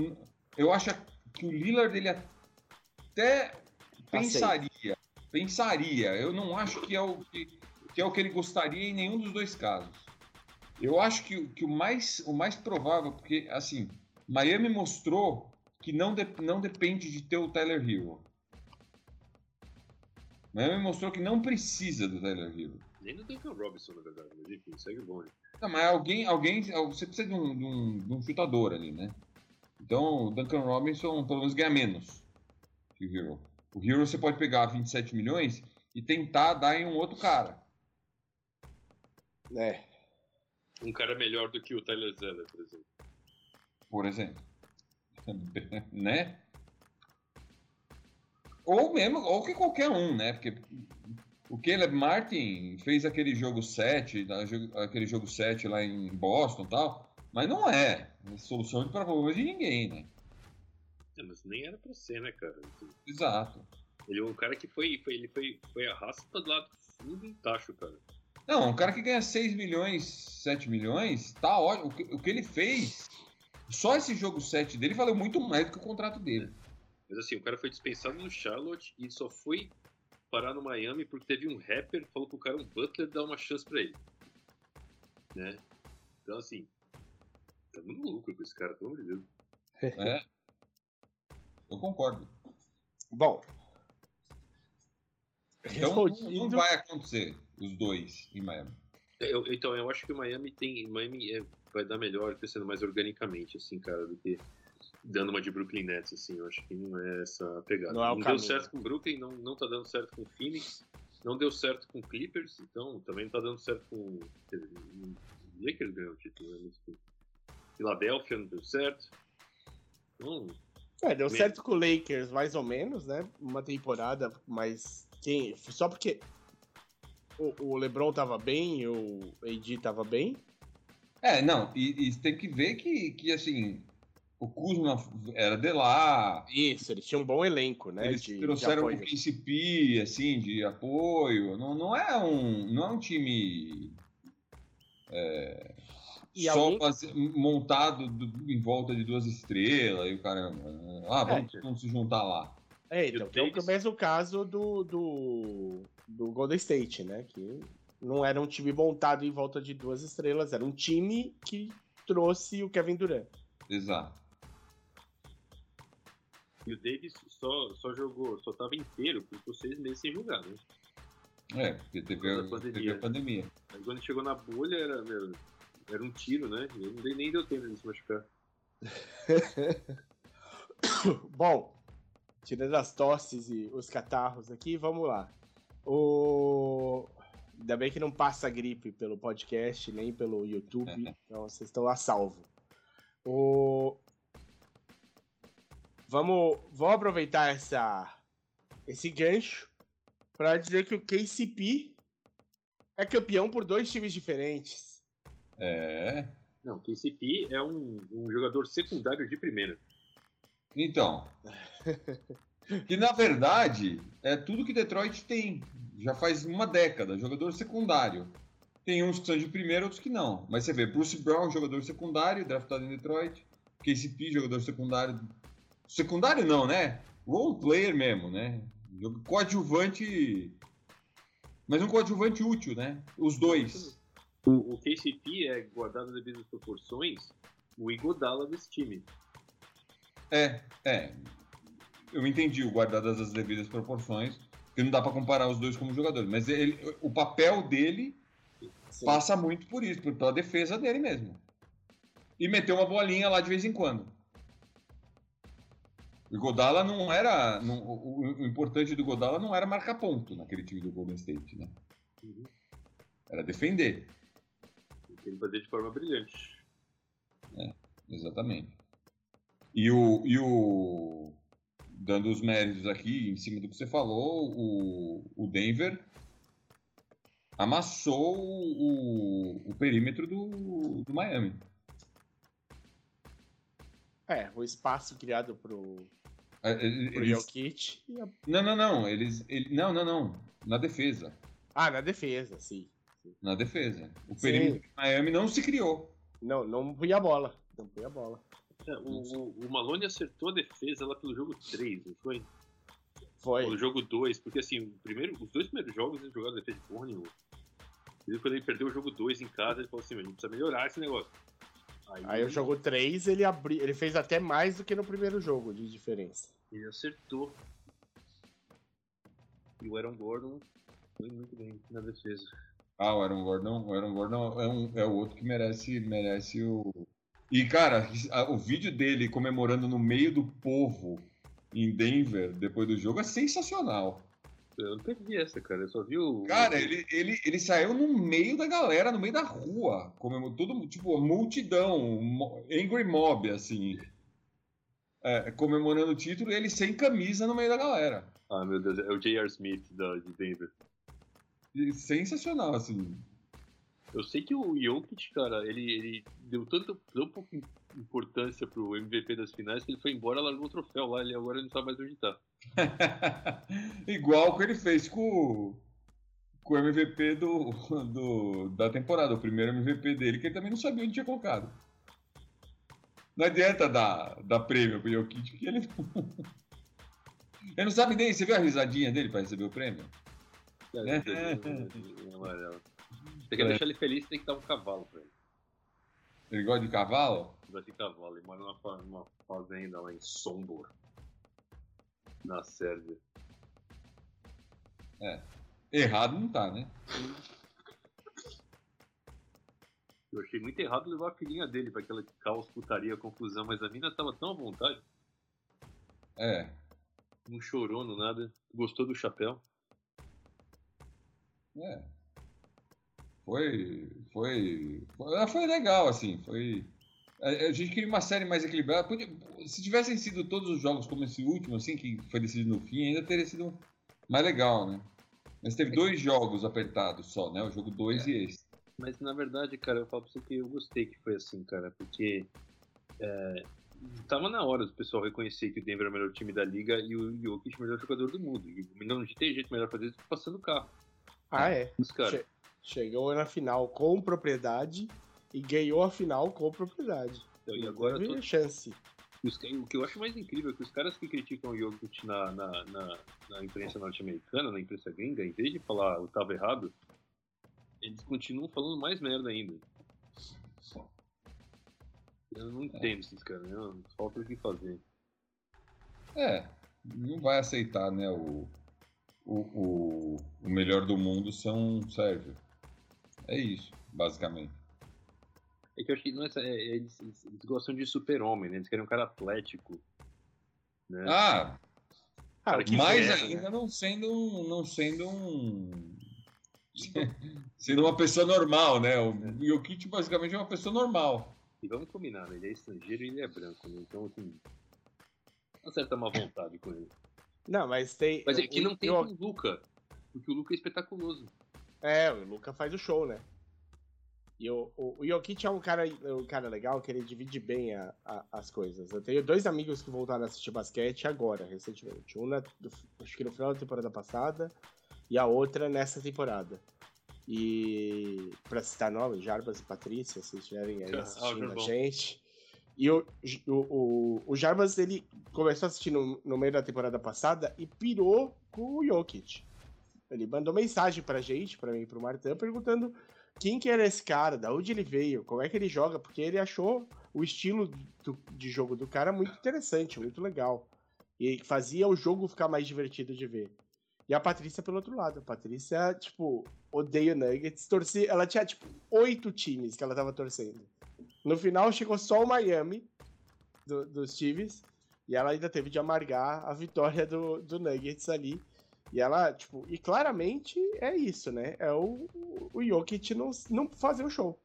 C: Eu acho que o Lillard ele até pensaria. Pensaria. Eu não acho que é o que, que é o que ele gostaria em nenhum dos dois casos. Eu acho que, que o, mais, o mais provável, porque assim, Miami mostrou que não, de, não depende de ter o Tyler Hero. Miami mostrou que não precisa do Tyler Hero.
D: Nem no Duncan Robinson, na verdade, mas enfim, segue o bonde.
C: Não, mas alguém, alguém, você precisa de um, de um, de um chutador ali, né? Então, o Duncan Robinson pelo menos ganha menos que o Hero. O Hero você pode pegar 27 milhões e tentar dar em um outro cara.
B: É.
D: Um cara melhor do que o Tyler Zeller, por exemplo.
C: Por exemplo. <laughs> né? Ou mesmo, ou que qualquer um, né? Porque o Caleb Martin fez aquele jogo 7, aquele jogo 7 lá em Boston e tal, mas não é solução de problema de ninguém, né?
D: É, mas nem era pra ser, né, cara?
C: Exato.
D: Ele é um cara que foi, foi ele foi, foi a raça do lado fundo em tacho, cara.
C: Não, um cara que ganha 6 milhões, 7 milhões, tá ótimo. O que, o que ele fez, só esse jogo 7 dele valeu muito mais do que o contrato dele.
D: Mas assim, o cara foi dispensado no Charlotte e só foi parar no Miami porque teve um rapper que falou pro cara, um Butler, dar uma chance pra ele. Né? Então, assim, tá muito lucro com esse cara, pelo amor de Deus.
C: É. Eu concordo.
B: Bom.
C: Então não, não vai acontecer os dois em Miami.
D: Eu, então, eu acho que o Miami tem. Miami é, vai dar melhor crescendo mais organicamente, assim, cara, do que dando uma de Brooklyn Nets, assim. Eu acho que não é essa pegada.
B: Não, é
D: não deu certo com o Brooklyn, não, não tá dando certo com o Phoenix, não deu certo com o Clippers, então também não tá dando certo com. O Lakers ganhou o título, né? Philadelphia não deu certo. Então.
B: É, deu certo com o Lakers, mais ou menos, né? Uma temporada, mas quem. Só porque o, o LeBron tava bem e o AD tava bem.
C: É, não, e, e tem que ver que, que assim, o Kuzma era de lá.
B: Isso, eles tinham um bom elenco, né?
C: Eles de, trouxeram de o KCP, assim, de apoio. Não, não, é, um, não é um time é, só alguém... fazer, montado do, em volta de duas estrelas e o caramba. Ah, vamos, é, vamos se juntar lá.
B: É, então, é o mesmo caso do, do, do Golden State, né? Que não era um time montado em volta de duas estrelas, era um time que trouxe o Kevin Durant.
C: Exato.
D: E o Davis só, só jogou, só tava inteiro por ficou seis meses sem jogar, né?
C: É, porque teve, a, pandemia. teve a pandemia.
D: Mas quando ele chegou na bolha, era, meu, era um tiro, né? Ele nem deu tempo de se machucar. <coughs>
B: Bom, tirando as tosses e os catarros aqui, vamos lá. O... Ainda bem que não passa gripe pelo podcast, nem pelo YouTube, <laughs> então vocês estão a salvo. O... Vamos, vamos aproveitar essa, esse gancho para dizer que o KCP é campeão por dois times diferentes.
C: É.
D: Não, o KCP é um, um jogador secundário de primeira.
C: Então. <laughs> que na verdade é tudo que Detroit tem. Já faz uma década, jogador secundário. Tem uns que são de primeira, outros que não. Mas você vê, Bruce Brown, jogador secundário, draftado em Detroit. KCP, jogador secundário Secundário não, né? Role player mesmo, né? Coadjuvante. Mas um coadjuvante útil, né? Os dois.
D: O, o KCP é guardado as devidas proporções o Igodala desse time.
C: É, é. Eu entendi o guardadas as devidas proporções, porque não dá para comparar os dois como jogadores, mas ele, o papel dele Sim. passa muito por isso, pela defesa dele mesmo. E meter uma bolinha lá de vez em quando. O Godala não era. Não, o, o, importante do Godala não era marcar ponto naquele time do Golden State, né? Uhum. Era defender.
D: Ele fazia de forma brilhante.
C: É, exatamente. E o, e o. Dando os méritos aqui, em cima do que você falou, o, o Denver amassou o, o perímetro do, do Miami.
B: É, o espaço criado pro,
C: É,
B: Pro
C: eles-
B: Jokic. e a-
C: Não, não, não. Eles. ele- Não, não, não. Na defesa.
B: Ah, na defesa, sim.
C: Na defesa. O
B: Sim.
C: perímetro de Miami não se criou.
B: Não, não punha a bola. Não punha a bola.
D: É, o, o, o Malone acertou a defesa lá pelo jogo 3, não foi?
B: Foi.
D: No jogo 2, porque assim, o primeiro, os dois primeiros jogos ele jogou a defesa de porra nenhuma. E quando ele perdeu o jogo 2 em casa, ele falou assim, "Meu, a gente precisa melhorar esse negócio.
B: Aí o jogo 3, ele abriu. Ele fez até mais do que no primeiro jogo de diferença.
D: Ele acertou. E o Aaron Gordon foi muito bem na defesa.
C: Ah, o Aaron Gordon, o Aaron Gordon é, um, é o outro que merece, merece o. E, cara, o vídeo dele comemorando no meio do povo em Denver, depois do jogo, é sensacional.
D: Eu não perdi essa, cara. Eu só vi o.
C: Cara, ele, ele, ele saiu no meio da galera, no meio da rua, comemorando, todo, tipo, multidão, angry mob, assim, é, comemorando o título, e ele sem camisa no meio da galera.
D: Ah, meu Deus, é o J.R. Smith da, de Denver.
C: E sensacional, assim.
D: Eu sei que o Jokic, cara, ele, ele deu tanto, tão pouca im- importância pro MVP das finais que ele foi embora, largou o troféu lá, ele agora não sabe mais onde tá.
C: Igual o que ele fez com, o- com o MVP do, do, da temporada, o primeiro MVP dele, que ele também não sabia onde tinha colocado. Não adianta dar, dar prêmio pro Jokic, porque ele não... Ele não sabe nem, você viu a risadinha dele pra receber o prêmio?
D: É, em amarelo. Você quer
C: É.
D: deixar ele feliz, tem que dar um cavalo pra ele.
C: Ele gosta de cavalo?
D: Vai ter cavalo, ele mora numa, numa fazenda lá em Sombor. Na Sérvia.
C: Errado não tá, né?
D: Eu achei muito errado levar a filhinha dele pra aquela caos, putaria, confusão, mas a mina tava tão à vontade,
C: É.
D: não chorou, não nada, gostou do chapéu.
C: É. Foi, foi, foi, ah, foi legal, assim, foi... A, gente queria uma série mais equilibrada. Podia- se tivessem sido todos os jogos como esse último, assim, que foi decidido no fim, ainda teria sido mais legal, né? Mas teve dois jogos apertados só, né? O jogo 2 e esse.
D: Mas na verdade, cara, eu falo pra você que eu gostei que foi assim, cara, porque é, tava na hora do pessoal reconhecer que o Denver é o melhor time da liga e o Jokic é o melhor jogador do mundo. E não tem jeito melhor fazer isso que passando o carro.
B: Ah, é.
D: Os caras.
B: Che- Chegou na final com propriedade e ganhou a final com propriedade.
D: Então, e agora
B: Teve
D: todo-
B: chance.
D: os o que eu acho mais incrível é que os caras que criticam o Jokic na, na, na, na imprensa norte-americana, na imprensa gringa, em vez de falar eu tava errado, eles continuam falando mais merda ainda. Eu não entendo esses caras, né? falta o que fazer.
C: É, não vai aceitar, né? O, o, o, o melhor do mundo são Sérvio. É isso, basicamente.
D: É que eu acho que não é, é- é- eles, eles- gostam de super-homem, né? Eles querem um cara atlético. Né?
C: Ah,
D: Cara, que
C: mais
D: inveja,
C: ainda não sendo um, não sendo um <laughs> sendo uma pessoa normal, né? O Jokic basicamente é uma pessoa normal.
D: E vamos combinar, né? Ele é estrangeiro e ele é branco, né? Então, assim, uma certa má vontade com ele.
B: Não, mas tem.
D: Mas é que não tem
B: o-
D: o Luca, porque o Luca é espetaculoso.
B: É, o Luca faz o show, né? E o, o, o Jokic é um cara, um cara legal que ele divide bem a- a- as coisas. Eu tenho dois amigos que voltaram a assistir basquete agora, recentemente. Uma, do- acho que no final da temporada passada, e a outra nessa temporada. E, pra citar nome, Jarbas e Patrícia, se estiverem aí <laughs>
D: Ah,
B: assistindo a
D: Jarbão.
B: gente. E o, o, o, o Jarbas, ele começou a assistir no, no meio da temporada passada e pirou com o Jokic. Ele mandou mensagem pra gente, pra mim e pro Martin, perguntando quem que era esse cara, da onde ele veio, como é que ele joga, porque ele achou o estilo do- de jogo do cara muito interessante, muito legal. E fazia o jogo ficar mais divertido de ver. E a Patrícia pelo outro lado. A Patrícia, tipo, odeia o Nuggets. Torcia, ela tinha, tipo, oito times que ela tava torcendo. No final chegou só o Miami do- dos times. E ela ainda teve de amargar a vitória do, do Nuggets ali. E ela, tipo, e claramente é isso, né? É o, o Jokic não, não fazer o show.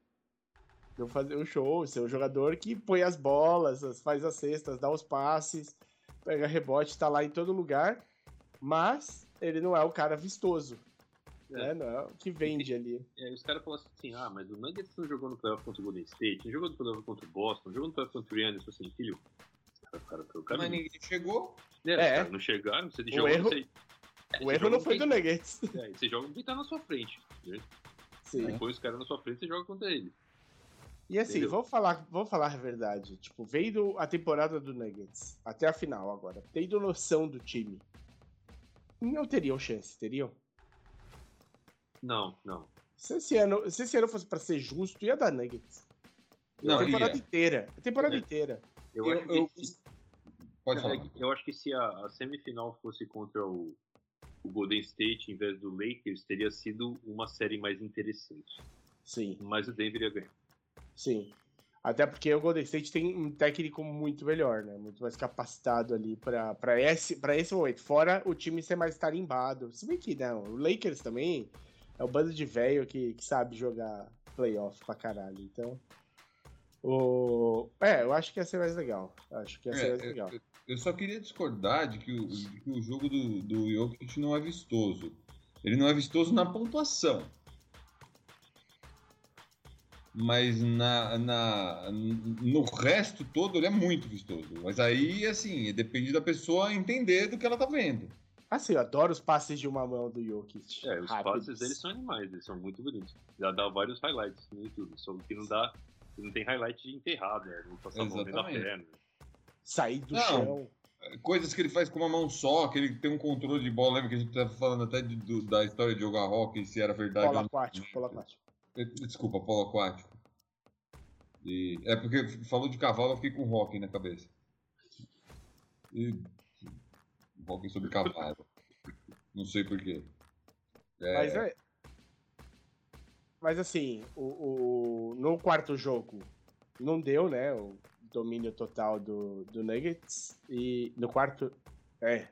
B: Não fazer o show, ser o jogador que põe as bolas, as- faz as cestas, dá os passes, pega rebote, tá lá em todo lugar, mas ele não é o cara vistoso.
D: É.
B: Né? Não é o que vende ali.
D: E aí os caras falam assim, ah, mas o Nuggets não jogou no playoff contra o Golden State, não jogou no playoff contra o Boston, não jogou no playoff contra o Yannis, assim, filho, Os caras pelo
C: Mas
D: caminho.
C: ninguém chegou.
D: É,
B: É.
D: Não chegaram, você
B: O
D: joga
B: erro-
D: você, é,
B: O erro não foi
D: quem-
B: do Nuggets. <laughs>
D: é, Você joga quem tá na sua frente.
B: Sim.
D: Depois os caras na sua frente, você joga contra ele.
B: E assim,
D: Entendeu?
B: vamos falar, vamos falar a verdade. Tipo, vendo a temporada do Nuggets até a final agora, tendo noção do time, não teriam chance, teriam?
D: Não, não.
B: Se esse ano, se esse ano fosse pra ser justo, ia dar Nuggets.
C: Não,
B: a temporada
C: ia.
B: inteira. A temporada
D: É.
B: inteira.
D: Eu,
C: Eu-
D: acho
C: eu-
D: que se-
C: Pode
D: É,
C: falar.
D: eu acho que se a, a semifinal fosse contra o, o Golden State em vez do Lakers, teria sido uma série mais interessante.
B: Sim,
D: Mas o Denver ia ganhar.
B: sim. Até porque o Golden State tem um técnico muito melhor, né? Muito mais capacitado ali pra, pra, esse, pra esse momento. Fora o time ser mais tarimbado. Se bem que não, o Lakers também é o bando de velho que, que sabe jogar playoff pra caralho. Então. O... É, eu acho que ia ser mais legal. Acho que ia ser
C: É,
B: mais
C: é,
B: legal.
C: Eu só queria discordar de que o, de que o jogo do, do Jokic não é vistoso. Ele não é vistoso na pontuação. Mas na, na, no resto todo ele é muito vistoso. Mas aí, assim, depende da pessoa entender do que ela tá vendo.
B: Assim, eu adoro os passes de uma mão do Jokic.
D: É, os
B: Rápidos.
D: passes deles são animais, eles são muito bonitos. Já dá vários highlights no YouTube, só que não dá. Não tem highlight de enterrado, né? Não passa a mão dentro da perna.
B: Sair do
C: Não.
B: chão.
C: Coisas que ele faz com uma mão só, que ele tem um controle de bola. Lembra que a gente tava falando até de- do- da história de jogar hockey, se era verdade
B: Polo aquático, polo aquático.
C: Eh, Desculpa, polo aquático. E, é porque falou de cavalo, eu fiquei com rock na cabeça. E, rock sobre cavalo. Não sei porquê. É,
B: Mas é. Mas assim, o, o- no quarto jogo não deu, né? O domínio total do, do Nuggets. E no quarto. É.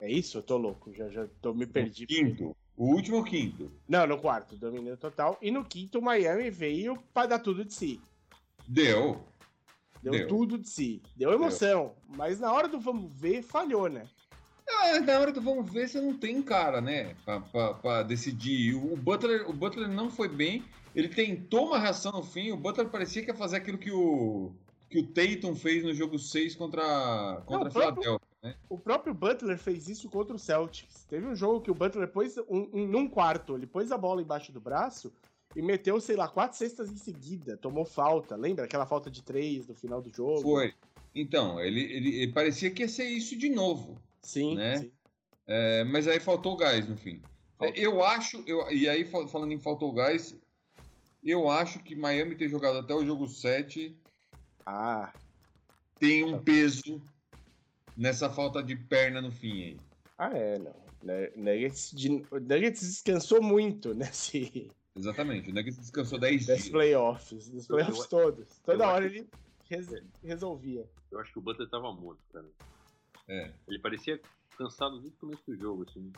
B: É isso? Eu tô louco, já, já tô me perdi.
C: quinto. O último quinto?
B: Não, no quarto, domínio total. E no quinto, o Miami veio pra dar tudo de si.
C: Deu.
B: Deu,
C: Deu.
B: tudo de si. Deu emoção. Mas na hora do vamos ver, falhou, né?
C: Ah, na hora do vamos ver, você não tem cara, né? Pra, pra- pra decidir. O Butler, o Butler não foi bem. Ele tentou uma reação no fim. O Butler parecia que ia fazer aquilo que o, que o Tatum fez no jogo 6 contra, contra
B: Não,
C: a
B: o
C: Philadelphia, né?
B: O próprio Butler fez isso contra o Celtics. Teve um jogo que o Butler pôs, um, um- num quarto, ele pôs a bola embaixo do braço e meteu, sei lá, quatro cestas em seguida. Tomou falta. Lembra aquela falta de três no final do jogo?
C: Foi. Então, ele, ele, ele parecia que ia ser isso de novo.
B: Sim,
C: Né?
B: sim.
C: É, mas aí faltou gás no fim.
B: Faltou.
C: Eu acho, eu, e aí fal- falando em faltou gás, eu acho que Miami ter jogado até o jogo 7
B: Ah,
C: tem um peso nessa falta de perna no fim aí.
B: ah é, não. Ne- Nuggets, de, o Nuggets descansou muito nesse, <laughs>
C: Exatamente, o Nuggets descansou 10
B: nesses
C: dias.
B: playoffs. Nos
D: Eu-
B: playoffs
D: eu-
B: todos. Toda hora ele res- resolvia.
D: Eu acho que o Butler tava morto, cara.
C: É.
D: Ele parecia cansado desde o começo do jogo, assim.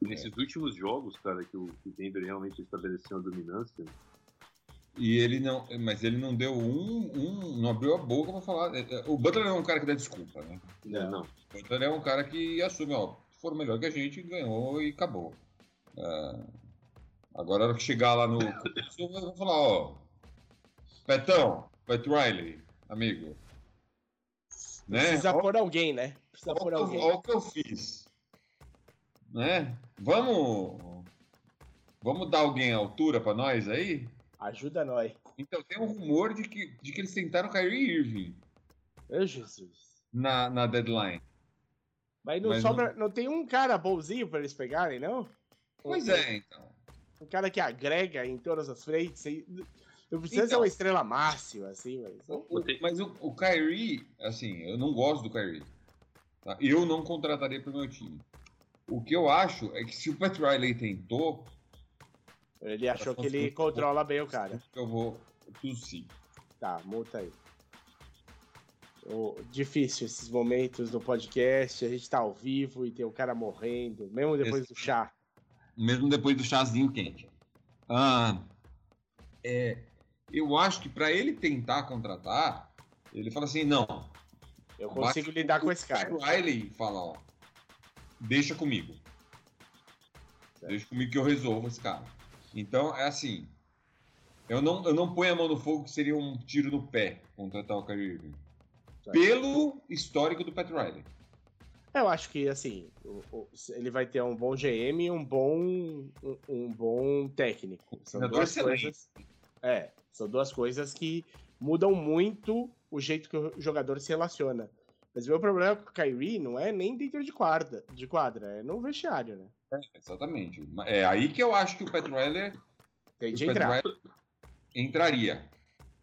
D: Nesses últimos jogos, cara, que o, que o Denver realmente estabeleceu a dominância,
C: E ele não, mas ele não deu um, um não abriu a boca pra falar. É, é, O Butler é um cara que dá desculpa, né?
D: né,
B: Não.
D: não.
C: O Butler é um cara que assume, ó, foram melhor que a gente, ganhou e acabou. É, agora, a hora que chegar lá no. <laughs> eu vou falar, ó. Petão, Pat Riley, amigo. Né?
B: Precisa
C: Ó-
B: pôr alguém, né? Precisa pôr
C: eu-
B: alguém.
C: olha o que eu fiz. Né? Vamos. Vamos dar alguém à altura pra nós aí?
B: Ajuda nós.
C: Então, tem um rumor de que, de que eles tentaram Kyrie Irving
B: Meu Jesus.
C: na, na deadline.
B: Mas não
C: Mas
B: sobra. Não... tem um cara bonzinho pra eles pegarem, não?
C: Pois é, então.
B: Um cara que agrega em todas as frentes. Não precisa ser
C: Então.
B: uma estrela máxima, assim, mas.
C: O- o- mas o, o Kyrie, assim, eu não gosto do Kyrie. tá? Eu não contrataria pro meu time. O que eu acho é que se o Pat Riley tentou,
B: Ele achou que ele controla bem o cara.
C: eu vou tossir.
B: Tá, multa aí. O- difícil esses momentos do podcast, a gente tá ao vivo e tem o cara morrendo, mesmo depois do chá.
C: Mesmo depois do chazinho quente. Ah, é, eu acho que para ele tentar contratar, ele fala assim, não.
B: Eu consigo lidar com esse cara.
C: O Riley fala, ó, deixa comigo. Deixa comigo que eu resolvo esse cara. Então, é assim, eu não, eu não ponho a mão no fogo que seria um tiro no pé contratar o Kyrie Irving. pelo histórico do Pat Riley.
B: Eu acho que, assim, ele vai ter um bom GM e um bom, um, um bom técnico. São
C: Treinador
B: duas coisas. É, são duas coisas que mudam muito o jeito que o jogador se relaciona. Mas o meu problema com o Kyrie não é nem dentro de quadra, de quadra é no vestiário, né?
C: Exatamente. É aí que eu acho que o Pat Riley,
B: Tem de entrar.
C: Entraria.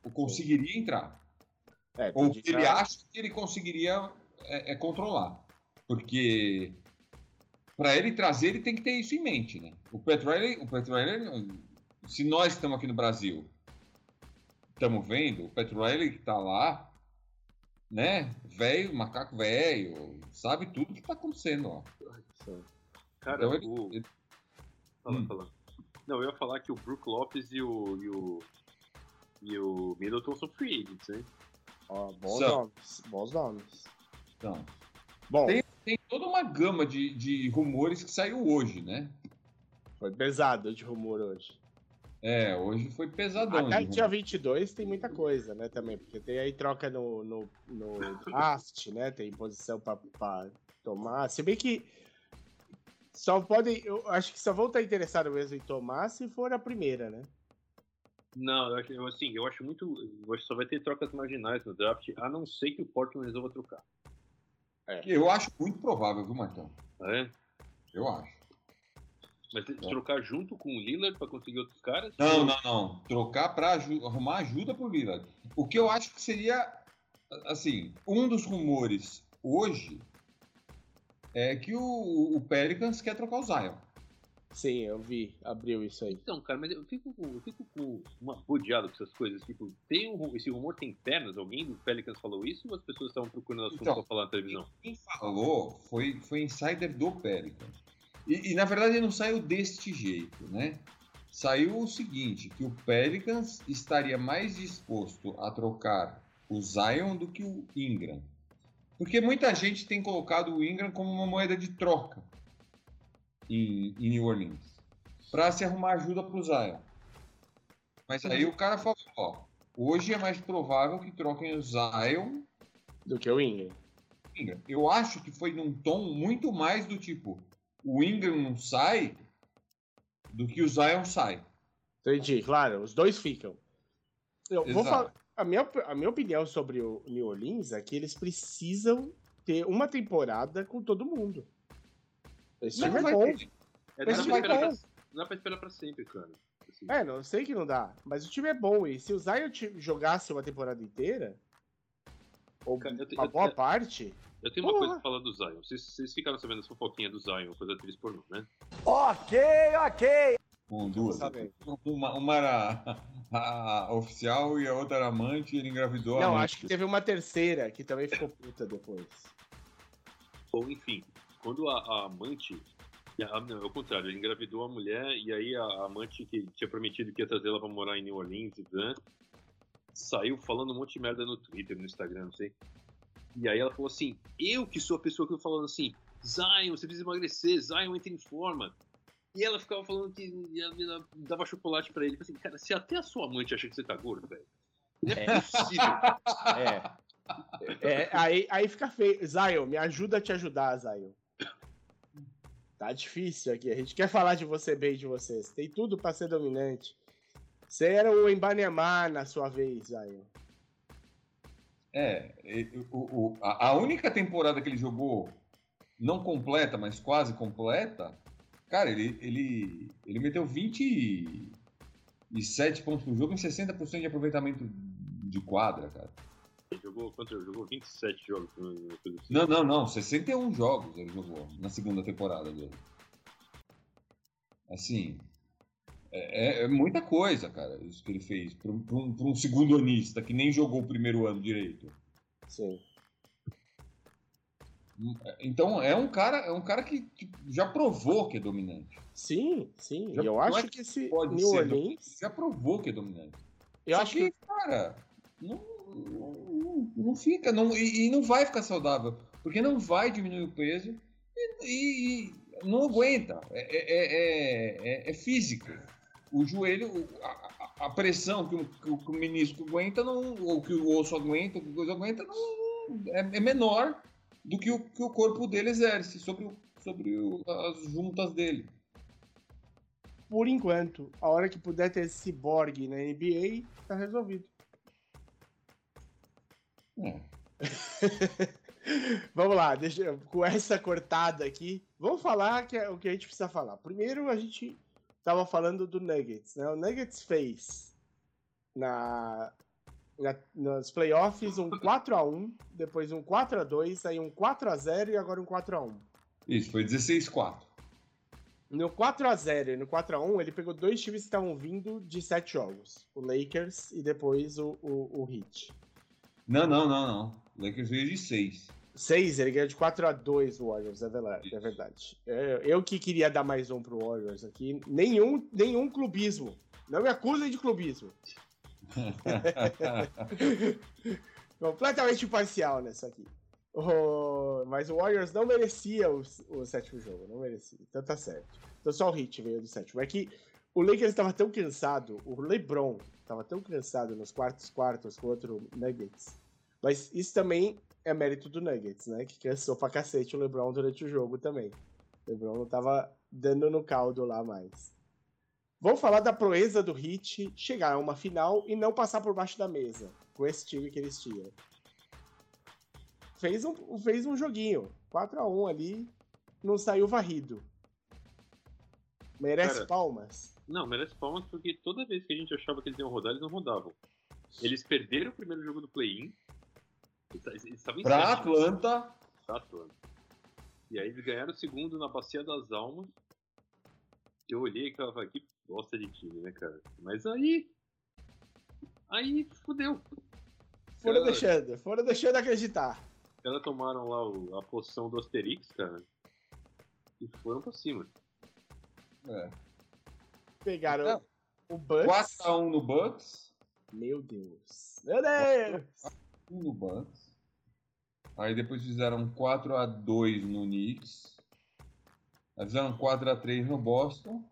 C: Ou conseguiria entrar.
B: É,
C: Ou que ele
B: entrar.
C: acha que ele conseguiria é, é, controlar. Porque para ele trazer, ele tem que ter isso em mente, né? O Riley, o Riley, se nós estamos aqui no Brasil, estamos vendo, o Riley que tá lá, né? Velho, macaco velho, sabe tudo que tá acontecendo, ó.
D: Cara,
C: Então ele-
D: o...
C: ele-
D: Fala,
C: Hum.
D: fala. Não, eu ia falar que o Brook Lopes e o, e o, e o Middleton são free agents, hein?
B: Ó, bons
C: São.
B: nomes. Bons nomes.
C: Então,
B: Bom,
C: Tem- tem toda uma gama de, de rumores que saiu hoje, né?
B: foi pesado de rumor hoje.
C: É, hoje foi pesadão.
B: Até
C: de
B: dia
C: rumor.
B: 22 tem muita coisa, né, também, porque tem aí troca no, no, no draft, né, tem posição pra, pra tomar, se bem que só podem, eu acho que só vão estar interessados mesmo em tomar se for a primeira, né.
D: Não, eu assim, eu acho muito. Eu acho que só vai ter trocas marginais no draft, a não ser que o Portland resolva trocar.
C: Eu acho muito provável, viu, Marcão?
D: É?
C: Eu acho.
D: Mas que trocar junto com o Lillard pra conseguir outros caras?
C: Não, não, não. Trocar para arrumar ajuda pro Lillard. O que eu acho que seria, assim, um dos rumores hoje é que o, o Pelicans quer trocar o Zion.
B: Sim, eu vi, abriu isso aí.
D: Então, cara, mas eu fico, com- eu fico com uma bodeada com essas coisas. Tipo, tem um, esse rumor tem pernas? Alguém do Pelicans falou isso ou as pessoas estavam procurando assunto
C: Então,
D: pra falar na televisão?
C: Quem falou foi, foi insider do Pelicans. E, e, na verdade não saiu deste jeito, né? Saiu o seguinte, que o Pelicans estaria mais disposto a trocar o Zion do que o Ingram. Porque muita gente tem colocado o Ingram como uma moeda de troca em, em New Orleans. Para se arrumar ajuda para o Zion. Mas aí o cara falou, ó, hoje é mais provável que troquem o Zion
B: Do que o Ingram.
C: Ingram. Eu acho que foi num tom muito mais do tipo: o Ingram não sai do que o Zion sai.
B: Entendi, claro, os dois ficam. Eu vou
C: Exato.
B: falar, a minha, a minha opinião sobre o New Orleans é que eles precisam ter uma temporada com todo mundo. Esse
C: Não
B: time é
C: vai
B: bom.
C: ter.
D: É, não,
B: vai
D: pra esperar
B: bom.
D: pra, não dá pra esperar pra sempre, cara. Assim,
B: É, não sei que não dá, mas o time é bom. E se o Zion jogasse uma temporada inteira, ou
D: Cara, eu
B: uma
D: eu-
B: boa
D: eu-
B: parte,
D: Eu tenho uma
B: Porra.
D: coisa pra falar do Zion. Vocês, vocês ficaram sabendo essa fofoquinha do Zion, coisa atriz pornô, né?
C: Com duas.
B: Sabe.
C: Uma, uma era a, a oficial e a outra era amante e ele engravidou a
B: não, acho que teve uma terceira que também ficou puta depois.
D: Ou enfim, quando a, a amante. a- não, é o contrário, ele engravidou a mulher e aí a, a amante que tinha prometido que ia trazer ela pra morar em New Orleans, né? Saiu falando um monte de merda no Twitter, no Instagram, não sei. E aí ela falou assim: Eu que sou a pessoa que eu falando assim, Zion, você precisa emagrecer, Zion entra em forma. E ela ficava falando que ela me dava- chocolate pra ele. Eu falei assim, cara, se até a sua amante acha que você tá gordo, velho. Não é
B: É.
D: possível. <laughs>
B: É. É, aí, aí fica feio. Zion, me ajuda a te ajudar, Zion. Tá difícil aqui. A gente quer falar de você bem de vocês. Tem tudo pra ser dominante. Você era o Embanemar na sua vez, Zion.
C: É, o- o- a, única temporada que ele jogou, não completa, mas quase completa, cara, ele, ele, ele meteu 27 pontos por jogo em 60% de aproveitamento de quadra, cara.
D: Ele jogou, quanto, ele jogou 27 jogos, coisa assim.
C: Não, não, não, 61 jogos ele jogou na segunda temporada dele. Assim, é, é- é muita coisa, cara, isso que ele fez para um, um- segundo anista que nem jogou o primeiro ano direito.
B: Sim.
C: Então é um cara, é um cara que, que já provou que é dominante.
B: Sim, sim.
C: Já-
B: eu acho
C: é
B: que esse
C: pode
B: New
C: ser
B: Orleans.
C: Já provou que é dominante.
B: Eu
C: Só
B: acho que.
C: cara, não, não, não fica, não, e, e não vai ficar saudável, porque não vai diminuir o peso e, e- e não aguenta. É, é- é- é- é físico. O joelho, a, a- pressão que o, que o- menisco aguenta, não, ou que o osso aguenta, ou que coisa aguenta, não, é, é menor do que o que o corpo dele exerce sobre, o- sobre o- as juntas dele.
B: Por enquanto, a hora que puder ter esse ciborgue na NBA, tá resolvido.
C: É. <laughs>
B: Vamos lá, deixa, com essa cortada aqui, vamos falar que é o que a gente precisa falar. Primeiro, a gente tava falando do Nuggets, né? O Nuggets fez na, na- nos playoffs um 4x1, depois um 4x2, aí um 4x0 e agora um 4x1.
C: Isso, foi 16-4.
B: No 4x0 e no 4x1, ele pegou dois times que estavam vindo de sete jogos: o Lakers e depois o, o, o Heat.
C: Não, não, não, não. O Lakers veio de 6.
B: 6, ele ganhou de 4x2 o Warriors, é verdade. É verdade. É, eu que queria dar mais um pro Warriors aqui. Nenhum, nenhum clubismo. Não me acusem de clubismo. <laughs> Completamente imparcial nessa aqui. O- mas o Warriors não merecia o, o sétimo jogo, não merecia. Então tá certo. Então só o Hit veio do sétimo. É que o Lakers estava tão cansado, o LeBron estava tão cansado nos quartos quartos contra o Nuggets. Mas isso também é mérito do Nuggets, né? Que cansou pra cacete o LeBron durante o jogo também. O LeBron não tava dando no caldo lá mais. Vamos falar da proeza do Heat chegar a uma final e não passar por baixo da mesa com esse time que eles tinham. Fez um, fez um joguinho, 4 a 1 ali, não saiu varrido. Merece
D: Cara,
B: palmas.
D: Não, merece palmas porque toda vez que a gente achava que eles iam rodar, eles não rodavam. Eles perderam o primeiro jogo do play-in. Sétimo.
C: Atlanta,
D: Pra Atlanta. E aí eles ganharam o segundo na Bacia das Almas. Eu olhei e falei, que bosta de time, né, cara? Mas aí. Aí fudeu.
B: Foram
D: Cara,
B: deixando, foram deixando acreditar.
D: Os caras tomaram lá o- a poção do Asterix, cara. E foram pra cima.
C: é,
B: Pegaram
C: Não.
B: o Bucks.
C: 4x1 no Bucks.
B: Meu Deus. Meu Deus.
C: 1 no Bucks. Aí depois fizeram 4x2 no Knicks. Aí fizeram 4x3 no Boston.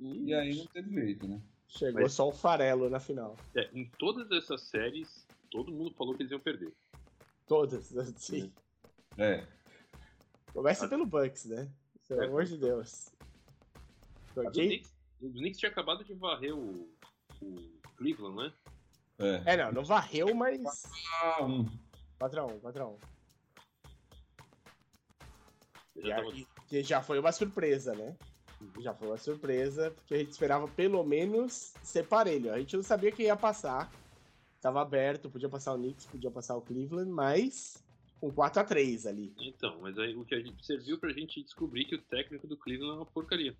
C: E aí não teve jeito, né?
B: Chegou
D: Mas-
B: só o farelo na final.
D: É, em todas essas séries, todo mundo falou que eles iam perder.
B: Todas, <laughs> assim.
C: É.
B: Começa
D: Ah.
B: pelo Bucks, né? Pelo
D: É.
B: amor de Deus. Ok?
D: Knicks, os Knicks tinha acabado de varrer o, o Cleveland, né?
C: É.
B: É, não, não varreu, mas.
C: 4x1.
B: 4x1, 4x1.
D: Eu
B: E
D: tava-
B: aí, que já foi uma surpresa, né? Já foi uma surpresa, porque a gente esperava pelo menos ser parelho. A gente não sabia quem ia passar. Tava aberto, podia passar o Knicks, podia passar o Cleveland, mas um 4x3 ali.
D: Então, mas aí o que a gente serviu pra gente descobrir que o técnico do Cleveland é uma porcaria.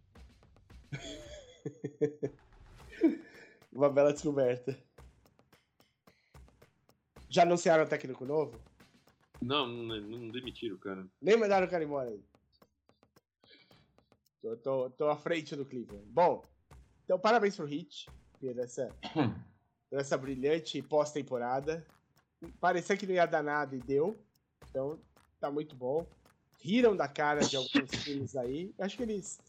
D: <laughs>
B: Uma bela descoberta. Já anunciaram o técnico novo?
D: Não, não, não demitiram o cara.
B: Nem mandaram o cara embora aí. Tô, tô, tô à frente do Cleveland. Bom, então parabéns pro Hit por essa, <clears throat> por essa brilhante pós-temporada. Parecia que não ia dar nada e deu. Então, tá muito bom. Riram da cara de alguns <laughs> times aí. Acho que eles.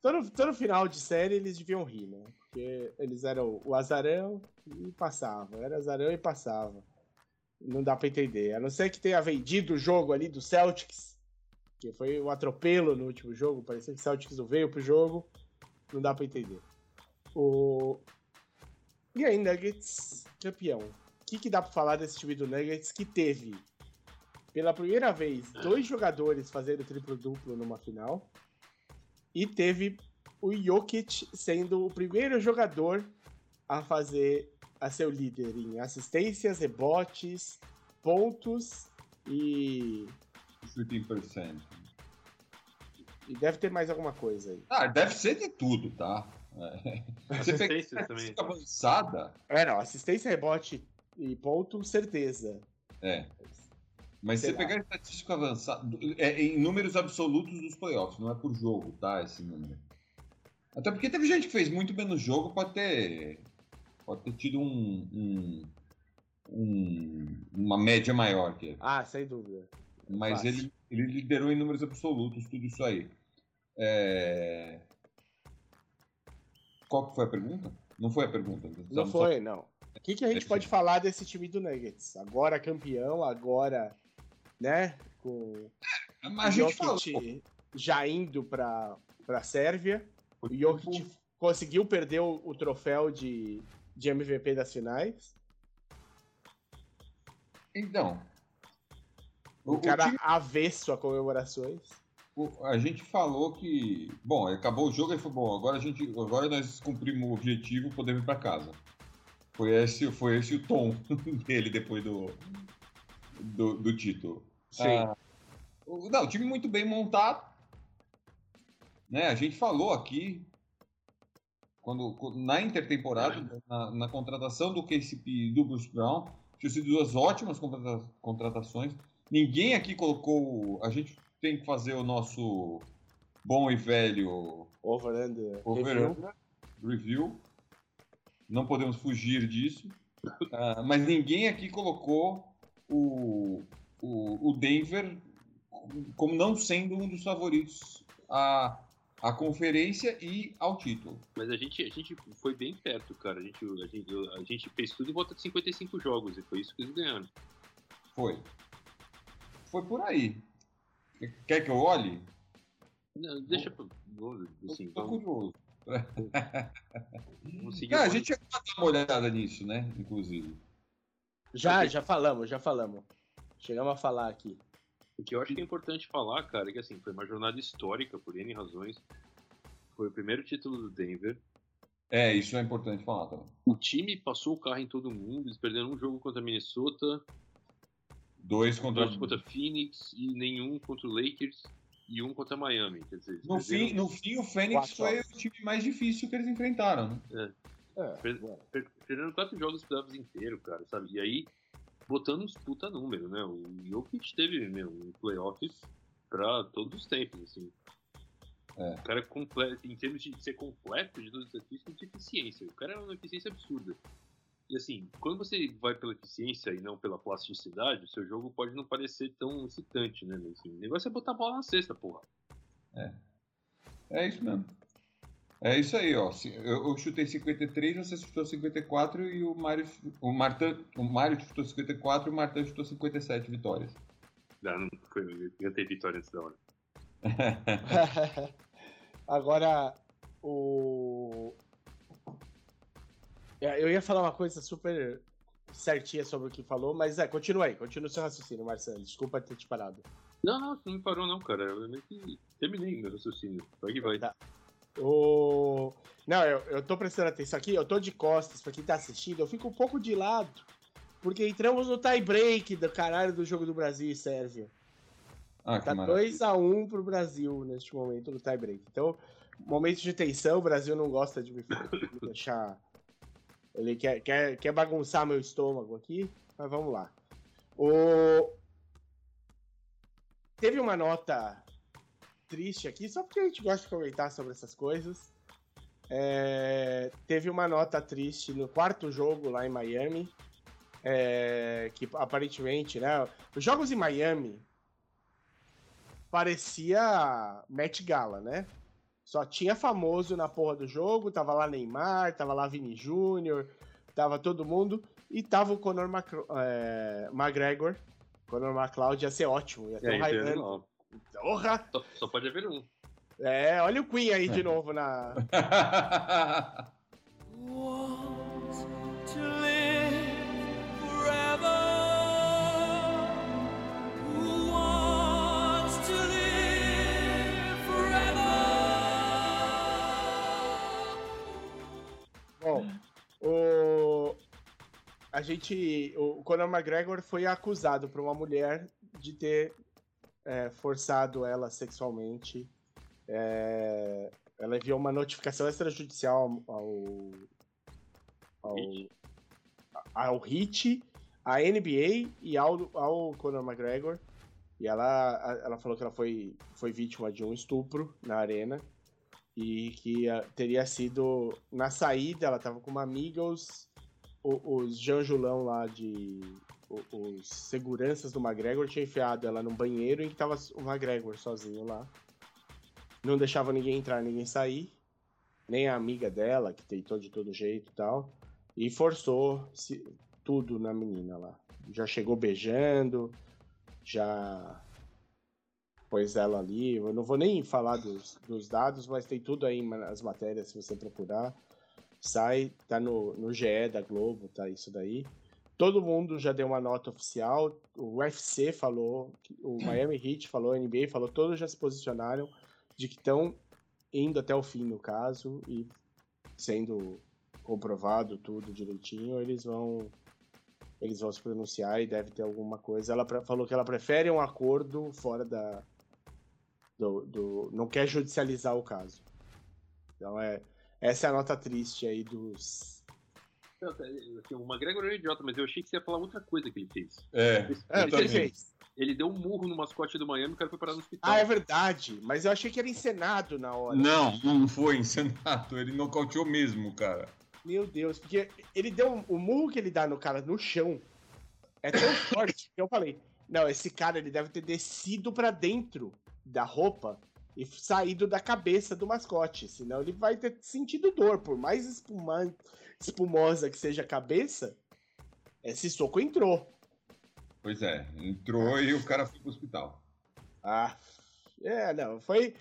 B: Todo, todo final de série eles deviam rir, né? Porque eles eram o azarão e passavam. Era azarão e passava. Não dá pra entender. A não ser que tenha vendido o jogo ali do Celtics, que foi um atropelo no último jogo. Parecia que o Celtics não veio pro jogo. Não dá pra entender. O... E aí, Nuggets, campeão. O que, que dá pra falar desse time do Nuggets que teve, pela primeira vez, dois jogadores fazendo triplo-duplo numa final e teve o Jokic sendo o primeiro jogador a fazer a ser o líder em assistências, rebotes, pontos e,
C: Shooting percent.
B: e deve ter mais alguma coisa aí.
C: Ah, deve ser de tudo, tá? É.
D: Assistências também.
C: avançada,
B: É, não, assistência, rebote e ponto, certeza.
C: é. Mas se
B: Será?
C: você pegar a estatística avançada, é em números absolutos dos playoffs, não é por jogo, tá? Esse número. Até porque teve gente que fez muito menos jogo, pode ter, pode ter tido um, um- um- uma média maior que ele.
B: Ah, sem dúvida.
C: Mas
B: Fácil.
C: ele, ele liderou em números absolutos tudo isso aí. É... Qual que foi a pergunta? Não foi a pergunta.
B: Não
C: Precisamos
B: foi, não. O que, que a gente
C: Esse-
B: pode falar desse time do Nuggets? Agora campeão, agora, né? Com
C: A gente falou.
B: Já indo pra, pra Sérvia. O
C: Tipo,
B: Jokic conseguiu perder o, o troféu de, de MVP das finais.
C: Então. O,
B: O,
C: o
B: cara
C: time-
B: avesso a comemorações.
C: o- a gente falou que. Bom, acabou o jogo e foi bom. Agora, a gente, agora nós cumprimos o objetivo, podemos ir para casa. Foi esse, foi esse o tom <laughs> dele depois do, do, do título. Ah, o- não, o time muito bem montado. Né? A gente falou aqui, quando, na intertemporada, na, na contratação do KCP e do Bruce Brown, tinham sido duas ótimas contrata- contratações. Ninguém aqui colocou. A gente tem que fazer o nosso bom e velho
B: Over under.
C: over
B: review.
C: review. Não podemos fugir disso. Ah, mas ninguém aqui colocou o, o, o Denver como não sendo um dos favoritos à, à conferência e ao título.
D: Mas a gente, a gente foi bem perto, cara. A gente, a gente, a gente fez tudo em volta de 55 jogos e foi isso que eles ganharam.
C: Foi. Foi por aí. Quer que eu olhe?
D: Não, deixa pra. vamos, Assim,
C: Tô
D: vamos,
C: curioso. Cara, a gente ia dar uma olhada nisso, né? Inclusive.
B: Já, já falamos, já falamos. Chegamos a falar aqui.
D: O que eu acho que é importante falar, cara, é que assim, foi uma jornada histórica por N razões. Foi o primeiro título do Denver.
C: É, isso é importante falar também.
D: O time passou o carro em todo mundo. Eles perderam um jogo contra Minnesota,
C: Dois contra.
D: dois contra Phoenix e nenhum contra o Lakers e um contra Miami. Quer dizer,
C: No fim, no fim, o Fênix
B: Quatro
C: foi o time mais difícil que eles enfrentaram, né?
B: É,
D: Per-
B: bom.
D: per- Perderam quatro jogos playoffs inteiro, cara, sabe? E aí, botando uns puta número, né? O Jokic teve, meu, um playoff pra todos os tempos, assim.
C: É.
D: O cara é completo, em termos de ser completo de todos os desafios, de eficiência. O cara é uma eficiência absurda. E assim, quando você vai pela eficiência e não pela plasticidade, o seu jogo pode não parecer tão excitante, né? Assim, o negócio é botar a bola na cesta, porra.
C: É isso mesmo. É isso aí, ó. Eu, eu chutei 53, você chutou 54 e o Mário, o Martan, o Mário chutou 54 e o Martan chutou 57 vitórias.
D: Ah, não foi, eu ter vitória antes da hora. <laughs>
B: Agora, o. É, Eu ia falar uma coisa super certinha sobre o que falou, mas é, continua aí, continua o seu raciocínio, Marcelo. Desculpa ter te parado.
D: Não, não, não me parou não, cara. Eu meio que terminei meu raciocínio. Vai que vai.
B: Tá. O... Não, eu, eu tô prestando atenção aqui, eu tô de costas pra quem tá assistindo, eu fico um pouco de lado, porque entramos no tie break do caralho do jogo do Brasil e Sérvia.
C: Ah,
B: Tá
C: maravilha.
B: 2x1 pro Brasil neste momento do tie break. Então, momento de tensão, o Brasil não gosta de me me deixar. Ele quer, quer, quer bagunçar meu estômago aqui, mas vamos lá. O... Teve uma nota triste aqui, só porque a gente gosta de comentar sobre essas coisas. É, Teve uma nota triste no quarto jogo lá em Miami. é, que aparentemente, né? Os jogos em Miami parecia Met Gala, né? Só tinha famoso na porra do jogo, tava lá Neymar, tava lá Vini Júnior, tava todo mundo, e tava o Conor Macro- é, McGregor. Conor McLeod ia ser ótimo, ia ter
D: É,
B: um
D: isso é
B: Highlander.
D: animal.
B: Porra!
D: Só, só pode haver um.
B: É, olha o Queen aí de novo na.
E: Want to live forever? Who wants to live forever?
B: Bom, o. A gente. O Conor McGregor foi acusado por uma mulher de ter é, forçado ela sexualmente. É, ela enviou uma notificação extrajudicial ao. ao,
D: Hit?
B: ao HIT, à NBA e ao, ao Conor McGregor. E ela, ela falou que ela foi, foi vítima de um estupro na arena e que ah, teria sido na saída, ela tava com uma amiga, os, os Janjulão lá de. Os seguranças do McGregor tinham enfiado ela num banheiro em que tava o McGregor sozinho lá. Não deixava ninguém entrar, ninguém sair. Nem a amiga dela, que tentou de todo jeito e tal. E forçou se- tudo na menina lá. Já chegou beijando, já pôs ela ali. Eu não vou nem falar dos, dos dados, mas tem tudo aí nas matérias, se você procurar. Sai, tá no, no GE da Globo, tá isso daí. Todo mundo já deu uma nota oficial. O UFC falou, o <clears throat> Miami Heat falou, a NBA falou, todos já se posicionaram de que estão indo até o fim no caso e sendo comprovado tudo direitinho, eles vão eles vão se pronunciar e deve ter alguma coisa. Ela falou que ela prefere um acordo fora da do, do não quer judicializar o caso. Então é essa é a nota triste aí dos
D: assim, O McGregor é um idiota, mas eu achei que você ia falar outra coisa que ele fez.
C: É,
B: É, o que ele fez?
D: Ele deu um murro no mascote do Miami e o cara foi parar no hospital.
B: Ah, é verdade. Mas eu achei que era encenado na hora.
C: Não, não foi encenado. Ele nocauteou mesmo, cara.
B: Meu Deus, porque ele deu um- o murro que ele dá no cara no chão é tão <laughs> forte que eu falei, não, esse cara ele deve ter descido pra dentro da roupa e saído da cabeça do mascote, senão ele vai ter sentido dor, por mais espuma- espumosa que seja a cabeça, esse soco entrou.
C: Pois é, entrou e o cara foi pro hospital.
B: Ah, é, não, foi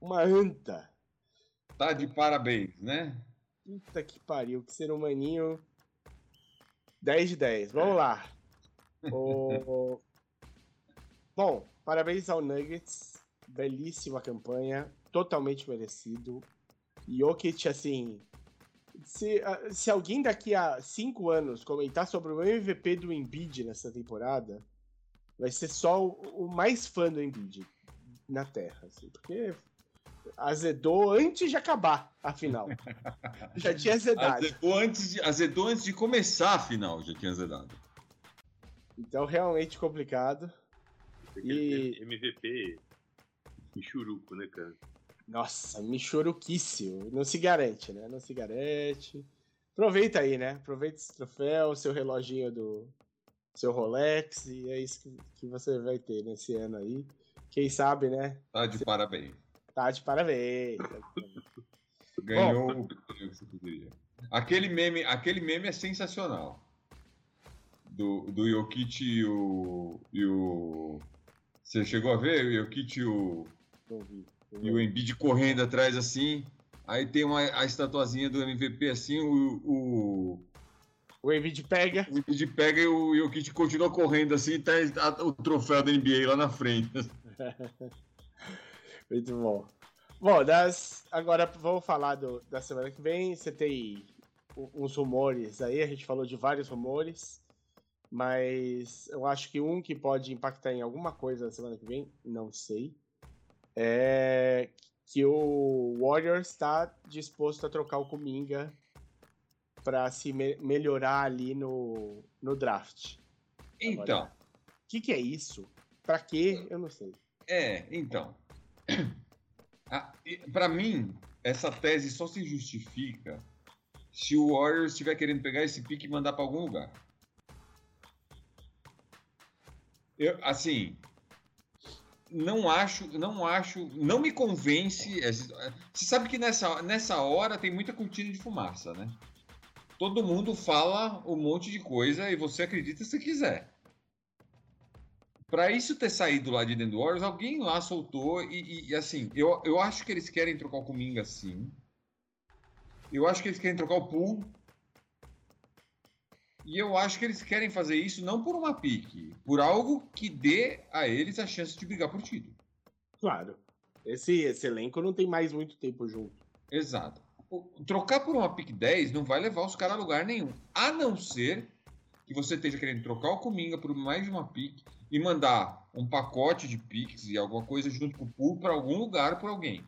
B: uma anta.
C: Tá de parabéns, né?
B: Puta que pariu, que ser humaninho. 10 de 10. Vamos lá. O... Bom, parabéns ao Nuggets. Belíssima campanha. Totalmente merecido. Jokic, assim. Se, ah, se alguém daqui a 5 anos comentar sobre o MVP do Embiid nessa temporada, vai ser só o, o mais fã do Embiid na Terra. Assim, porque azedou antes de acabar a final. <laughs> Já tinha azedado.
C: Azedou antes, de, azedou antes de começar a final, já tinha azedado.
B: Então, realmente complicado.
D: Aquele MVP churuco, né, cara?
B: Nossa, michuruquíssimo. Não se garante, né? Não se garante. Aproveita aí, né? Aproveita esse troféu, seu reloginho do seu Rolex, e é isso que, que você vai ter nesse ano aí. Quem sabe, né?
C: Tá de parabéns.
B: Tá de parabéns.
C: Ganhou o prêmio que você queria. Aquele meme, aquele meme é sensacional. Do, do Jokic e o, e o. Você chegou a ver o Jokic e o,
B: Não vi.
C: E o. Embiid correndo atrás assim? Aí tem uma, a estatuazinha do MVP assim, o, o,
B: O Embiid pega.
C: o Embiid pega e o Jokic continua correndo assim e tá a- o troféu da NBA lá na frente. <laughs>
B: Muito bom. Bom, das... agora vamos falar do... da semana que vem. Você tem uns rumores aí, a gente falou de vários rumores, mas eu acho que um que pode impactar em alguma coisa na semana que vem, não sei, é que o Warriors está disposto a trocar o Kuminga para se me- melhorar ali no, no draft.
C: Então,
B: O que, que é isso? Pra quê? Eu não sei.
C: É, então. Ah, Pra mim, essa tese só se justifica se o Warriors estiver querendo pegar esse pique e mandar pra algum lugar. Eu, assim, não acho, não acho, não me convence. esse- Você sabe que nessa, nessa hora tem muita cortina de fumaça, né? Todo mundo fala um monte de coisa e você acredita se quiser. Pra isso ter saído lá de dentro do Warriors, alguém lá soltou e, e- assim, eu, eu acho que eles querem trocar o Kuminga sim. Eu acho que eles querem trocar o Pool. E eu acho que eles querem fazer isso não por uma pique, por algo que dê a eles a chance de brigar por título.
B: Claro. Esse, esse elenco não tem mais muito tempo junto.
C: Exato. Trocar por uma pick 10 não vai levar os caras a lugar nenhum. A não ser que você esteja querendo trocar o Cominga por mais de uma pick e mandar um pacote de picks e alguma coisa junto com o pool para algum lugar por alguém.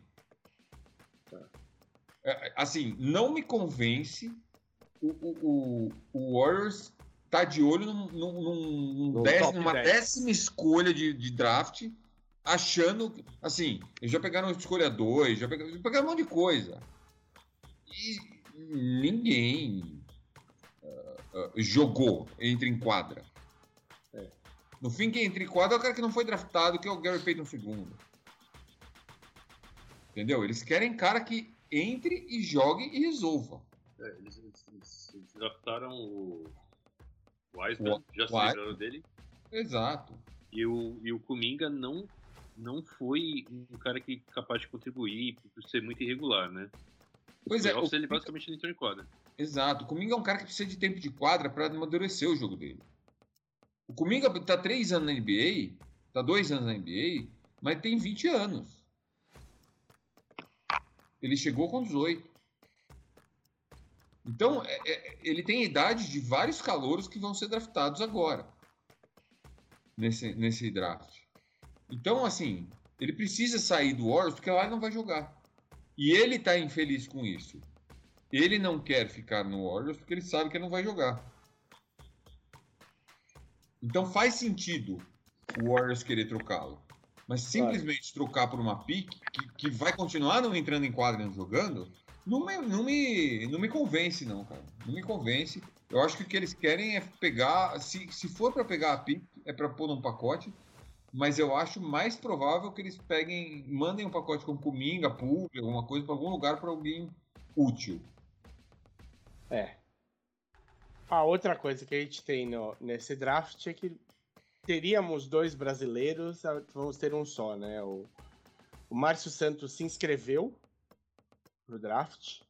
C: É, assim, não me convence o, o, o, Warriors tá de olho num, num, num-
B: top
C: numa
B: 10.
C: décima escolha de, de draft, achando. Assim, eles já pegaram escolha 2, já pegaram, já pegaram um monte de coisa. E ninguém ah, ah, jogou entre em quadra.
B: É.
C: No fim, quem entra em quadra é o cara que não foi draftado, que é o Gary Payton II. Entendeu? Eles querem cara que entre e jogue e resolva.
D: É, eles, eles, eles- draftaram o Wiseman, já se livraram dele.
C: Exato.
D: E o, e o Kuminga não, não foi um cara que capaz de contribuir por ser muito irregular, né?
C: Pois é,
D: Playoffs,
C: o
D: ele basicamente não entrou em quadra.
C: Exato. O Kuminga é um cara que precisa de tempo de quadra para amadurecer o jogo dele. O Kuminga tá três anos na NBA, tá dois anos na NBA, mas tem 20 anos. Ele chegou com 18. Então, é- é- ele tem a idade de vários calouros que vão ser draftados agora. Nesse, nesse draft. Então, assim, ele precisa sair do Warriors porque lá ele não vai jogar. E ele tá infeliz com isso. Ele não quer ficar no Warriors porque ele sabe que ele não vai jogar. Então faz sentido o Warriors querer trocá-lo. Mas simplesmente trocar por uma pick que, que vai continuar não entrando em quadra e não jogando, não me, não, me, não me convence, não, cara. Não me convence. Eu acho que o que eles querem é pegar. Se, se for para pegar a pick, é para pôr num pacote. Mas eu acho mais provável que eles peguem, mandem um pacote com Kuminga, Poole, alguma coisa para algum lugar para alguém útil.
B: É. A outra coisa que a gente tem no- nesse draft é que teríamos dois brasileiros, vamos ter um só, né? O, o Márcio Santos se inscreveu pro draft.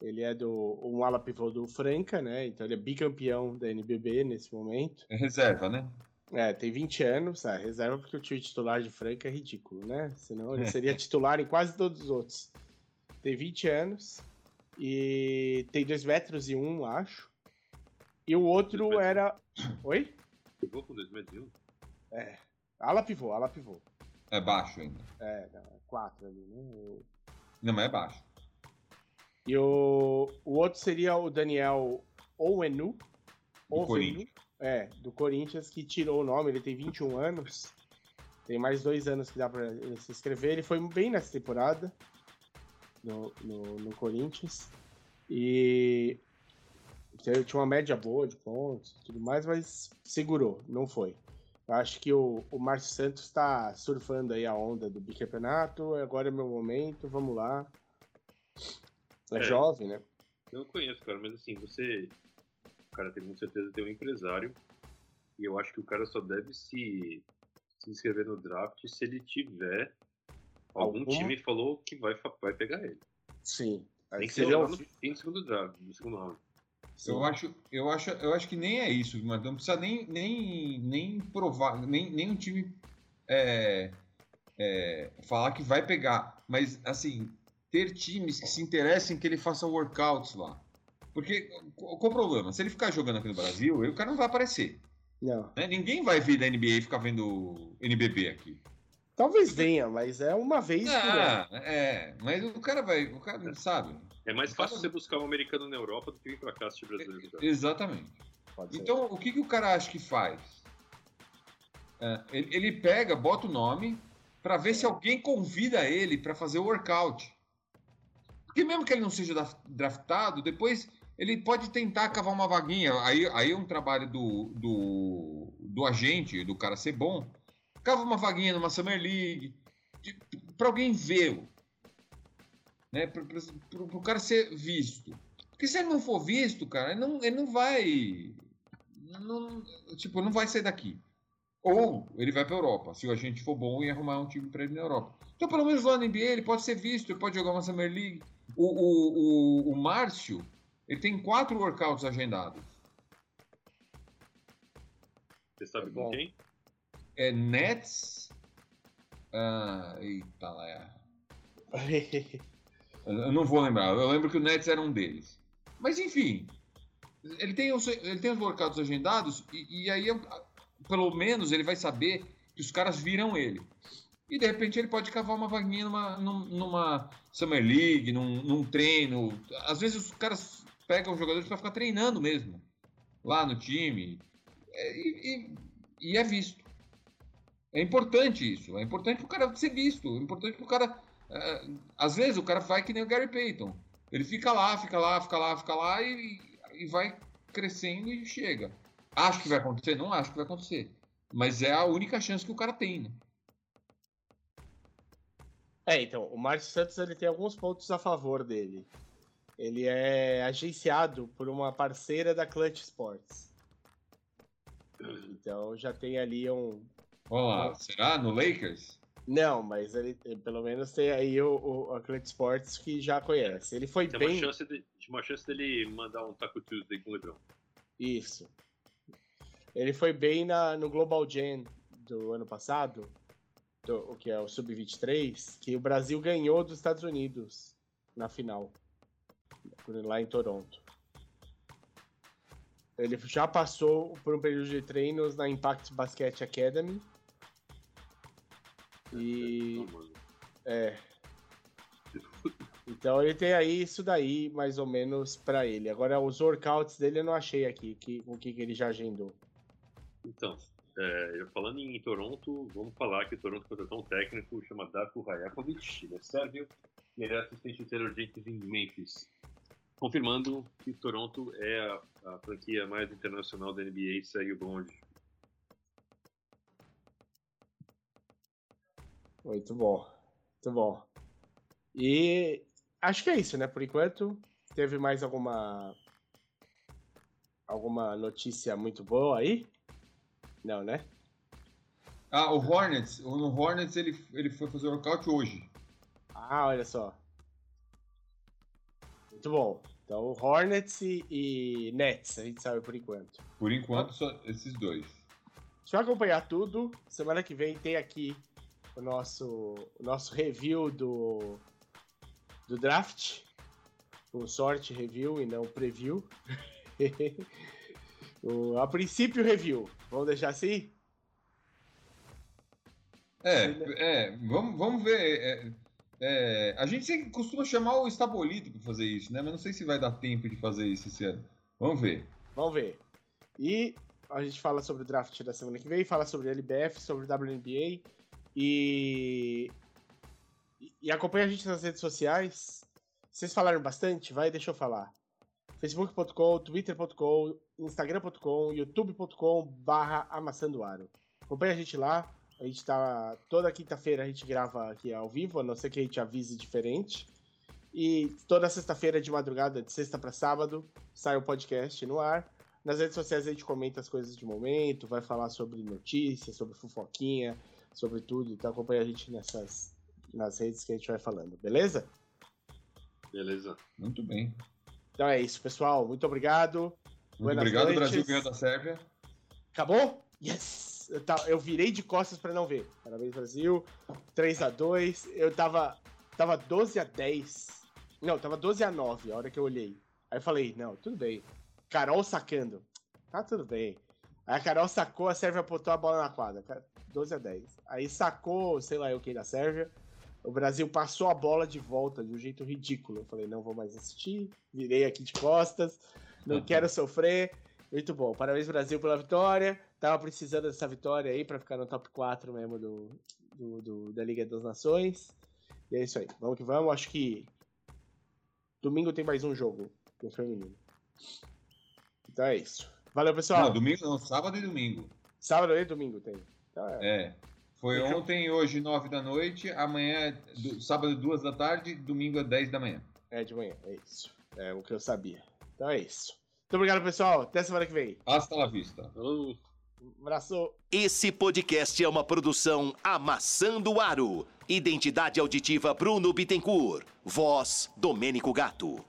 B: Ele é do um ala pivô do Franca, né? Então ele é bicampeão da NBB nesse momento.
C: É reserva, né?
B: É, tem 20 anos, ah, reserva porque o time titular de Franca é ridículo, né? Senão ele
C: É.
B: seria titular em quase todos os outros. Tem 20 anos e tem 2 metros e um, acho. E o outro
D: Dois metros e um.
B: era. Oi?
D: Pegou com 2001?
B: É. Ala pivô, ala pivô.
C: É baixo ainda.
B: É, não, é 4 ali, né? O-
C: Não, mas é baixo.
B: E o, o outro seria o Daniel Owenu.
C: Do Corinthians.
B: É, do Corinthians, que tirou o nome, ele tem 21 anos. Tem mais dois anos que dá pra ele se inscrever. Ele foi bem nessa temporada no, no, no Corinthians. E tinha tinha uma média boa de pontos e tudo mais, mas segurou, não foi. Eu acho que o, o Márcio Santos está surfando aí a onda do bicampeonato. Agora é meu momento, vamos lá. É,
D: É.
B: jovem, né?
D: Eu não conheço, cara, mas assim, você. O cara tem com certeza ter um empresário. E eu acho que o cara só deve se, se inscrever no draft se ele tiver. Algum
B: Alguma-
D: time falou que vai, vai pegar ele.
B: Sim. Aí
D: Tem que ser lá
B: um-
D: no fim do segundo draft, do segundo round.
C: Eu acho, eu, acho, eu acho que nem é isso, mas não precisa nem, nem, nem provar, nem, nem um time é, é, falar que vai pegar. Mas, assim, ter times que se interessem que ele faça workouts lá. Porque, qual o problema? Se ele ficar jogando aqui no Brasil, o cara não vai aparecer.
B: Não.
C: né? Ninguém vai vir da NBA e ficar vendo NBB aqui.
B: Talvez venha, mas é uma vez por ano.
C: Ah, é, mas o cara vai, o cara não sabe.
D: É mais
C: O cara-
D: fácil você buscar um americano na Europa do que vir pra cá assistir brasileiro. cara.
C: Exatamente. Então, o que, que o cara acha que faz? É, ele, ele pega, bota o nome, para ver se alguém convida ele para fazer o workout. Porque mesmo que ele não seja draftado, depois ele pode tentar cavar uma vaguinha. Aí, aí é um trabalho do, do, do agente, do cara ser bom. Cava uma vaguinha numa Summer League, para alguém vê-lo. Né? Para o cara ser visto. Porque se ele não for visto, cara, ele não, ele não vai. Não, tipo, não vai sair daqui. Ou ele vai para Europa, se o agente for bom e arrumar um time para ele na Europa. Então, pelo menos lá na NBA, ele pode ser visto, ele pode jogar uma Summer League. O, o, o, o Márcio, ele tem quatro workouts agendados.
D: Você sabe
B: Bom.
D: com quem?
C: É Nets. Ah, eita lá. é. Eu não vou lembrar. Eu lembro que o Nets era um deles. Mas enfim, ele tem os, ele tem os workouts agendados e, e aí, eu- pelo menos, ele vai saber que os caras viram ele. E de repente ele pode cavar uma vaguinha numa, num- numa Summer League, num, num treino. Às vezes os caras pegam os jogadores para ficar treinando mesmo lá no time. É, E, e- e é visto. É importante isso. É importante pro cara ser visto. É importante pro cara. é, às vezes o cara vai que nem o Gary Payton. Ele fica lá, fica lá, fica lá, fica lá e, e vai crescendo e chega. Acho que vai acontecer? Não acho que vai acontecer. Mas é a única chance que o cara tem, né?
B: É, então, o Márcio Santos ele tem alguns pontos a favor dele. Ele é agenciado por uma parceira da Clutch Sports. Então já tem ali um.
C: Olha lá, será? No Lakers?
B: Não, mas ele ele pelo menos tem aí o, o a Clutch Sports que já conhece. Ele foi
D: Tem
B: bem.
D: uma chance, de, tinha uma chance dele mandar um Taco Tuesday com o Lebron.
B: Isso. Ele foi bem na, no Global Jam do ano passado, do- o que é o Sub-23, que o Brasil ganhou dos Estados Unidos na final, lá em Toronto. Ele já passou por um período de treinos na Impact Basket Academy. E.
D: Então, mano,
B: É. Então ele tem aí isso daí, mais ou menos, pra ele. Agora, os workouts dele eu não achei aqui, que, o que, que ele já agendou.
D: Então, é, falando em Toronto, vamos falar que o Toronto contratou um técnico chamado Darko Rajakovic, ele é sérvio e ele é assistente de Taylor Jenkins em Memphis. Confirmando que Toronto é a, a franquia mais internacional da NBA e segue o bonde.
B: Muito bom. Muito bom. E acho que é isso, né? Por enquanto, teve mais alguma. Alguma notícia muito boa aí? Não, né?
C: Ah, o Hornets. O- No Hornets ele, ele foi fazer workout hoje.
B: Ah, olha só. Muito bom. Então, Hornets e, e Nets, a gente sabe por enquanto.
C: Por enquanto, só esses dois.
B: Deixa eu acompanhar tudo. Semana que vem tem aqui o nosso, o nosso review do, do draft. Com sorte review e não preview. <laughs> o, a princípio, review. Vamos deixar assim?
C: É, é vamos, vamos ver. é, é, a gente sempre costuma chamar o Estabolito para fazer isso, né? Mas não sei se vai dar tempo de fazer isso esse ano. Vamos ver.
B: Vamos ver. E a gente fala sobre o draft da semana que vem, fala sobre LBF, sobre WNBA e. E acompanha a gente nas redes sociais. Vocês falaram bastante? Vai, deixa eu falar. facebook.com, twitter.com, instagram.com, youtube.com barra amassandoaro. Acompanha a gente lá. A gente tá. Toda quinta-feira a gente grava aqui ao vivo, a não ser que a gente avise diferente. E toda sexta-feira de madrugada, de sexta para sábado, sai o podcast no ar. Nas redes sociais a gente comenta as coisas de momento, vai falar sobre notícias, sobre fofoquinha, sobre tudo. Então acompanha a gente nessas nas redes que a gente vai falando, beleza?
D: Beleza?
C: Muito bem.
B: Então é isso, pessoal. Muito obrigado. Buenas
C: obrigado,
B: noites.
C: Brasil ganhou da Sérvia.
B: Acabou? Yes! Eu, ta- eu virei de costas pra não ver. Parabéns, Brasil. 3 a 2 Eu tava, tava 12 a 10 Não, tava 12 a 9 a hora que eu olhei. Aí eu falei, não, tudo bem. Carol sacando. Tá tudo bem. Aí a Carol sacou, a Sérvia botou a bola na quadra. Ca- 12 a 10 Aí sacou, sei lá eu quem da Sérvia. O Brasil passou a bola de volta de um jeito ridículo. Eu falei, não vou mais assistir. Virei aqui de costas. Não quero sofrer. Muito bom. Parabéns, Brasil, pela vitória. Tava precisando dessa vitória aí pra ficar no top 4 mesmo do, do- do- da Liga das Nações. E é isso aí. Vamos que vamos. Acho que domingo tem mais um jogo no feminino. Então é isso. Valeu, pessoal.
C: Não, domingo não, sábado e domingo.
B: Sábado e domingo tem. Então é.
C: É. Foi ontem e hoje, 9 da noite. Amanhã, do- sábado, 2 da tarde. Domingo, é 10 da manhã.
B: É de manhã. É isso. É o que eu sabia. Então é isso. Muito obrigado, pessoal. Até semana que vem.
C: Hasta la vista.
D: Falou.
B: Um abraço.
A: Esse podcast é uma produção Amassando Aro. Identidade auditiva Bruno Bittencourt. Voz Domênico Gato.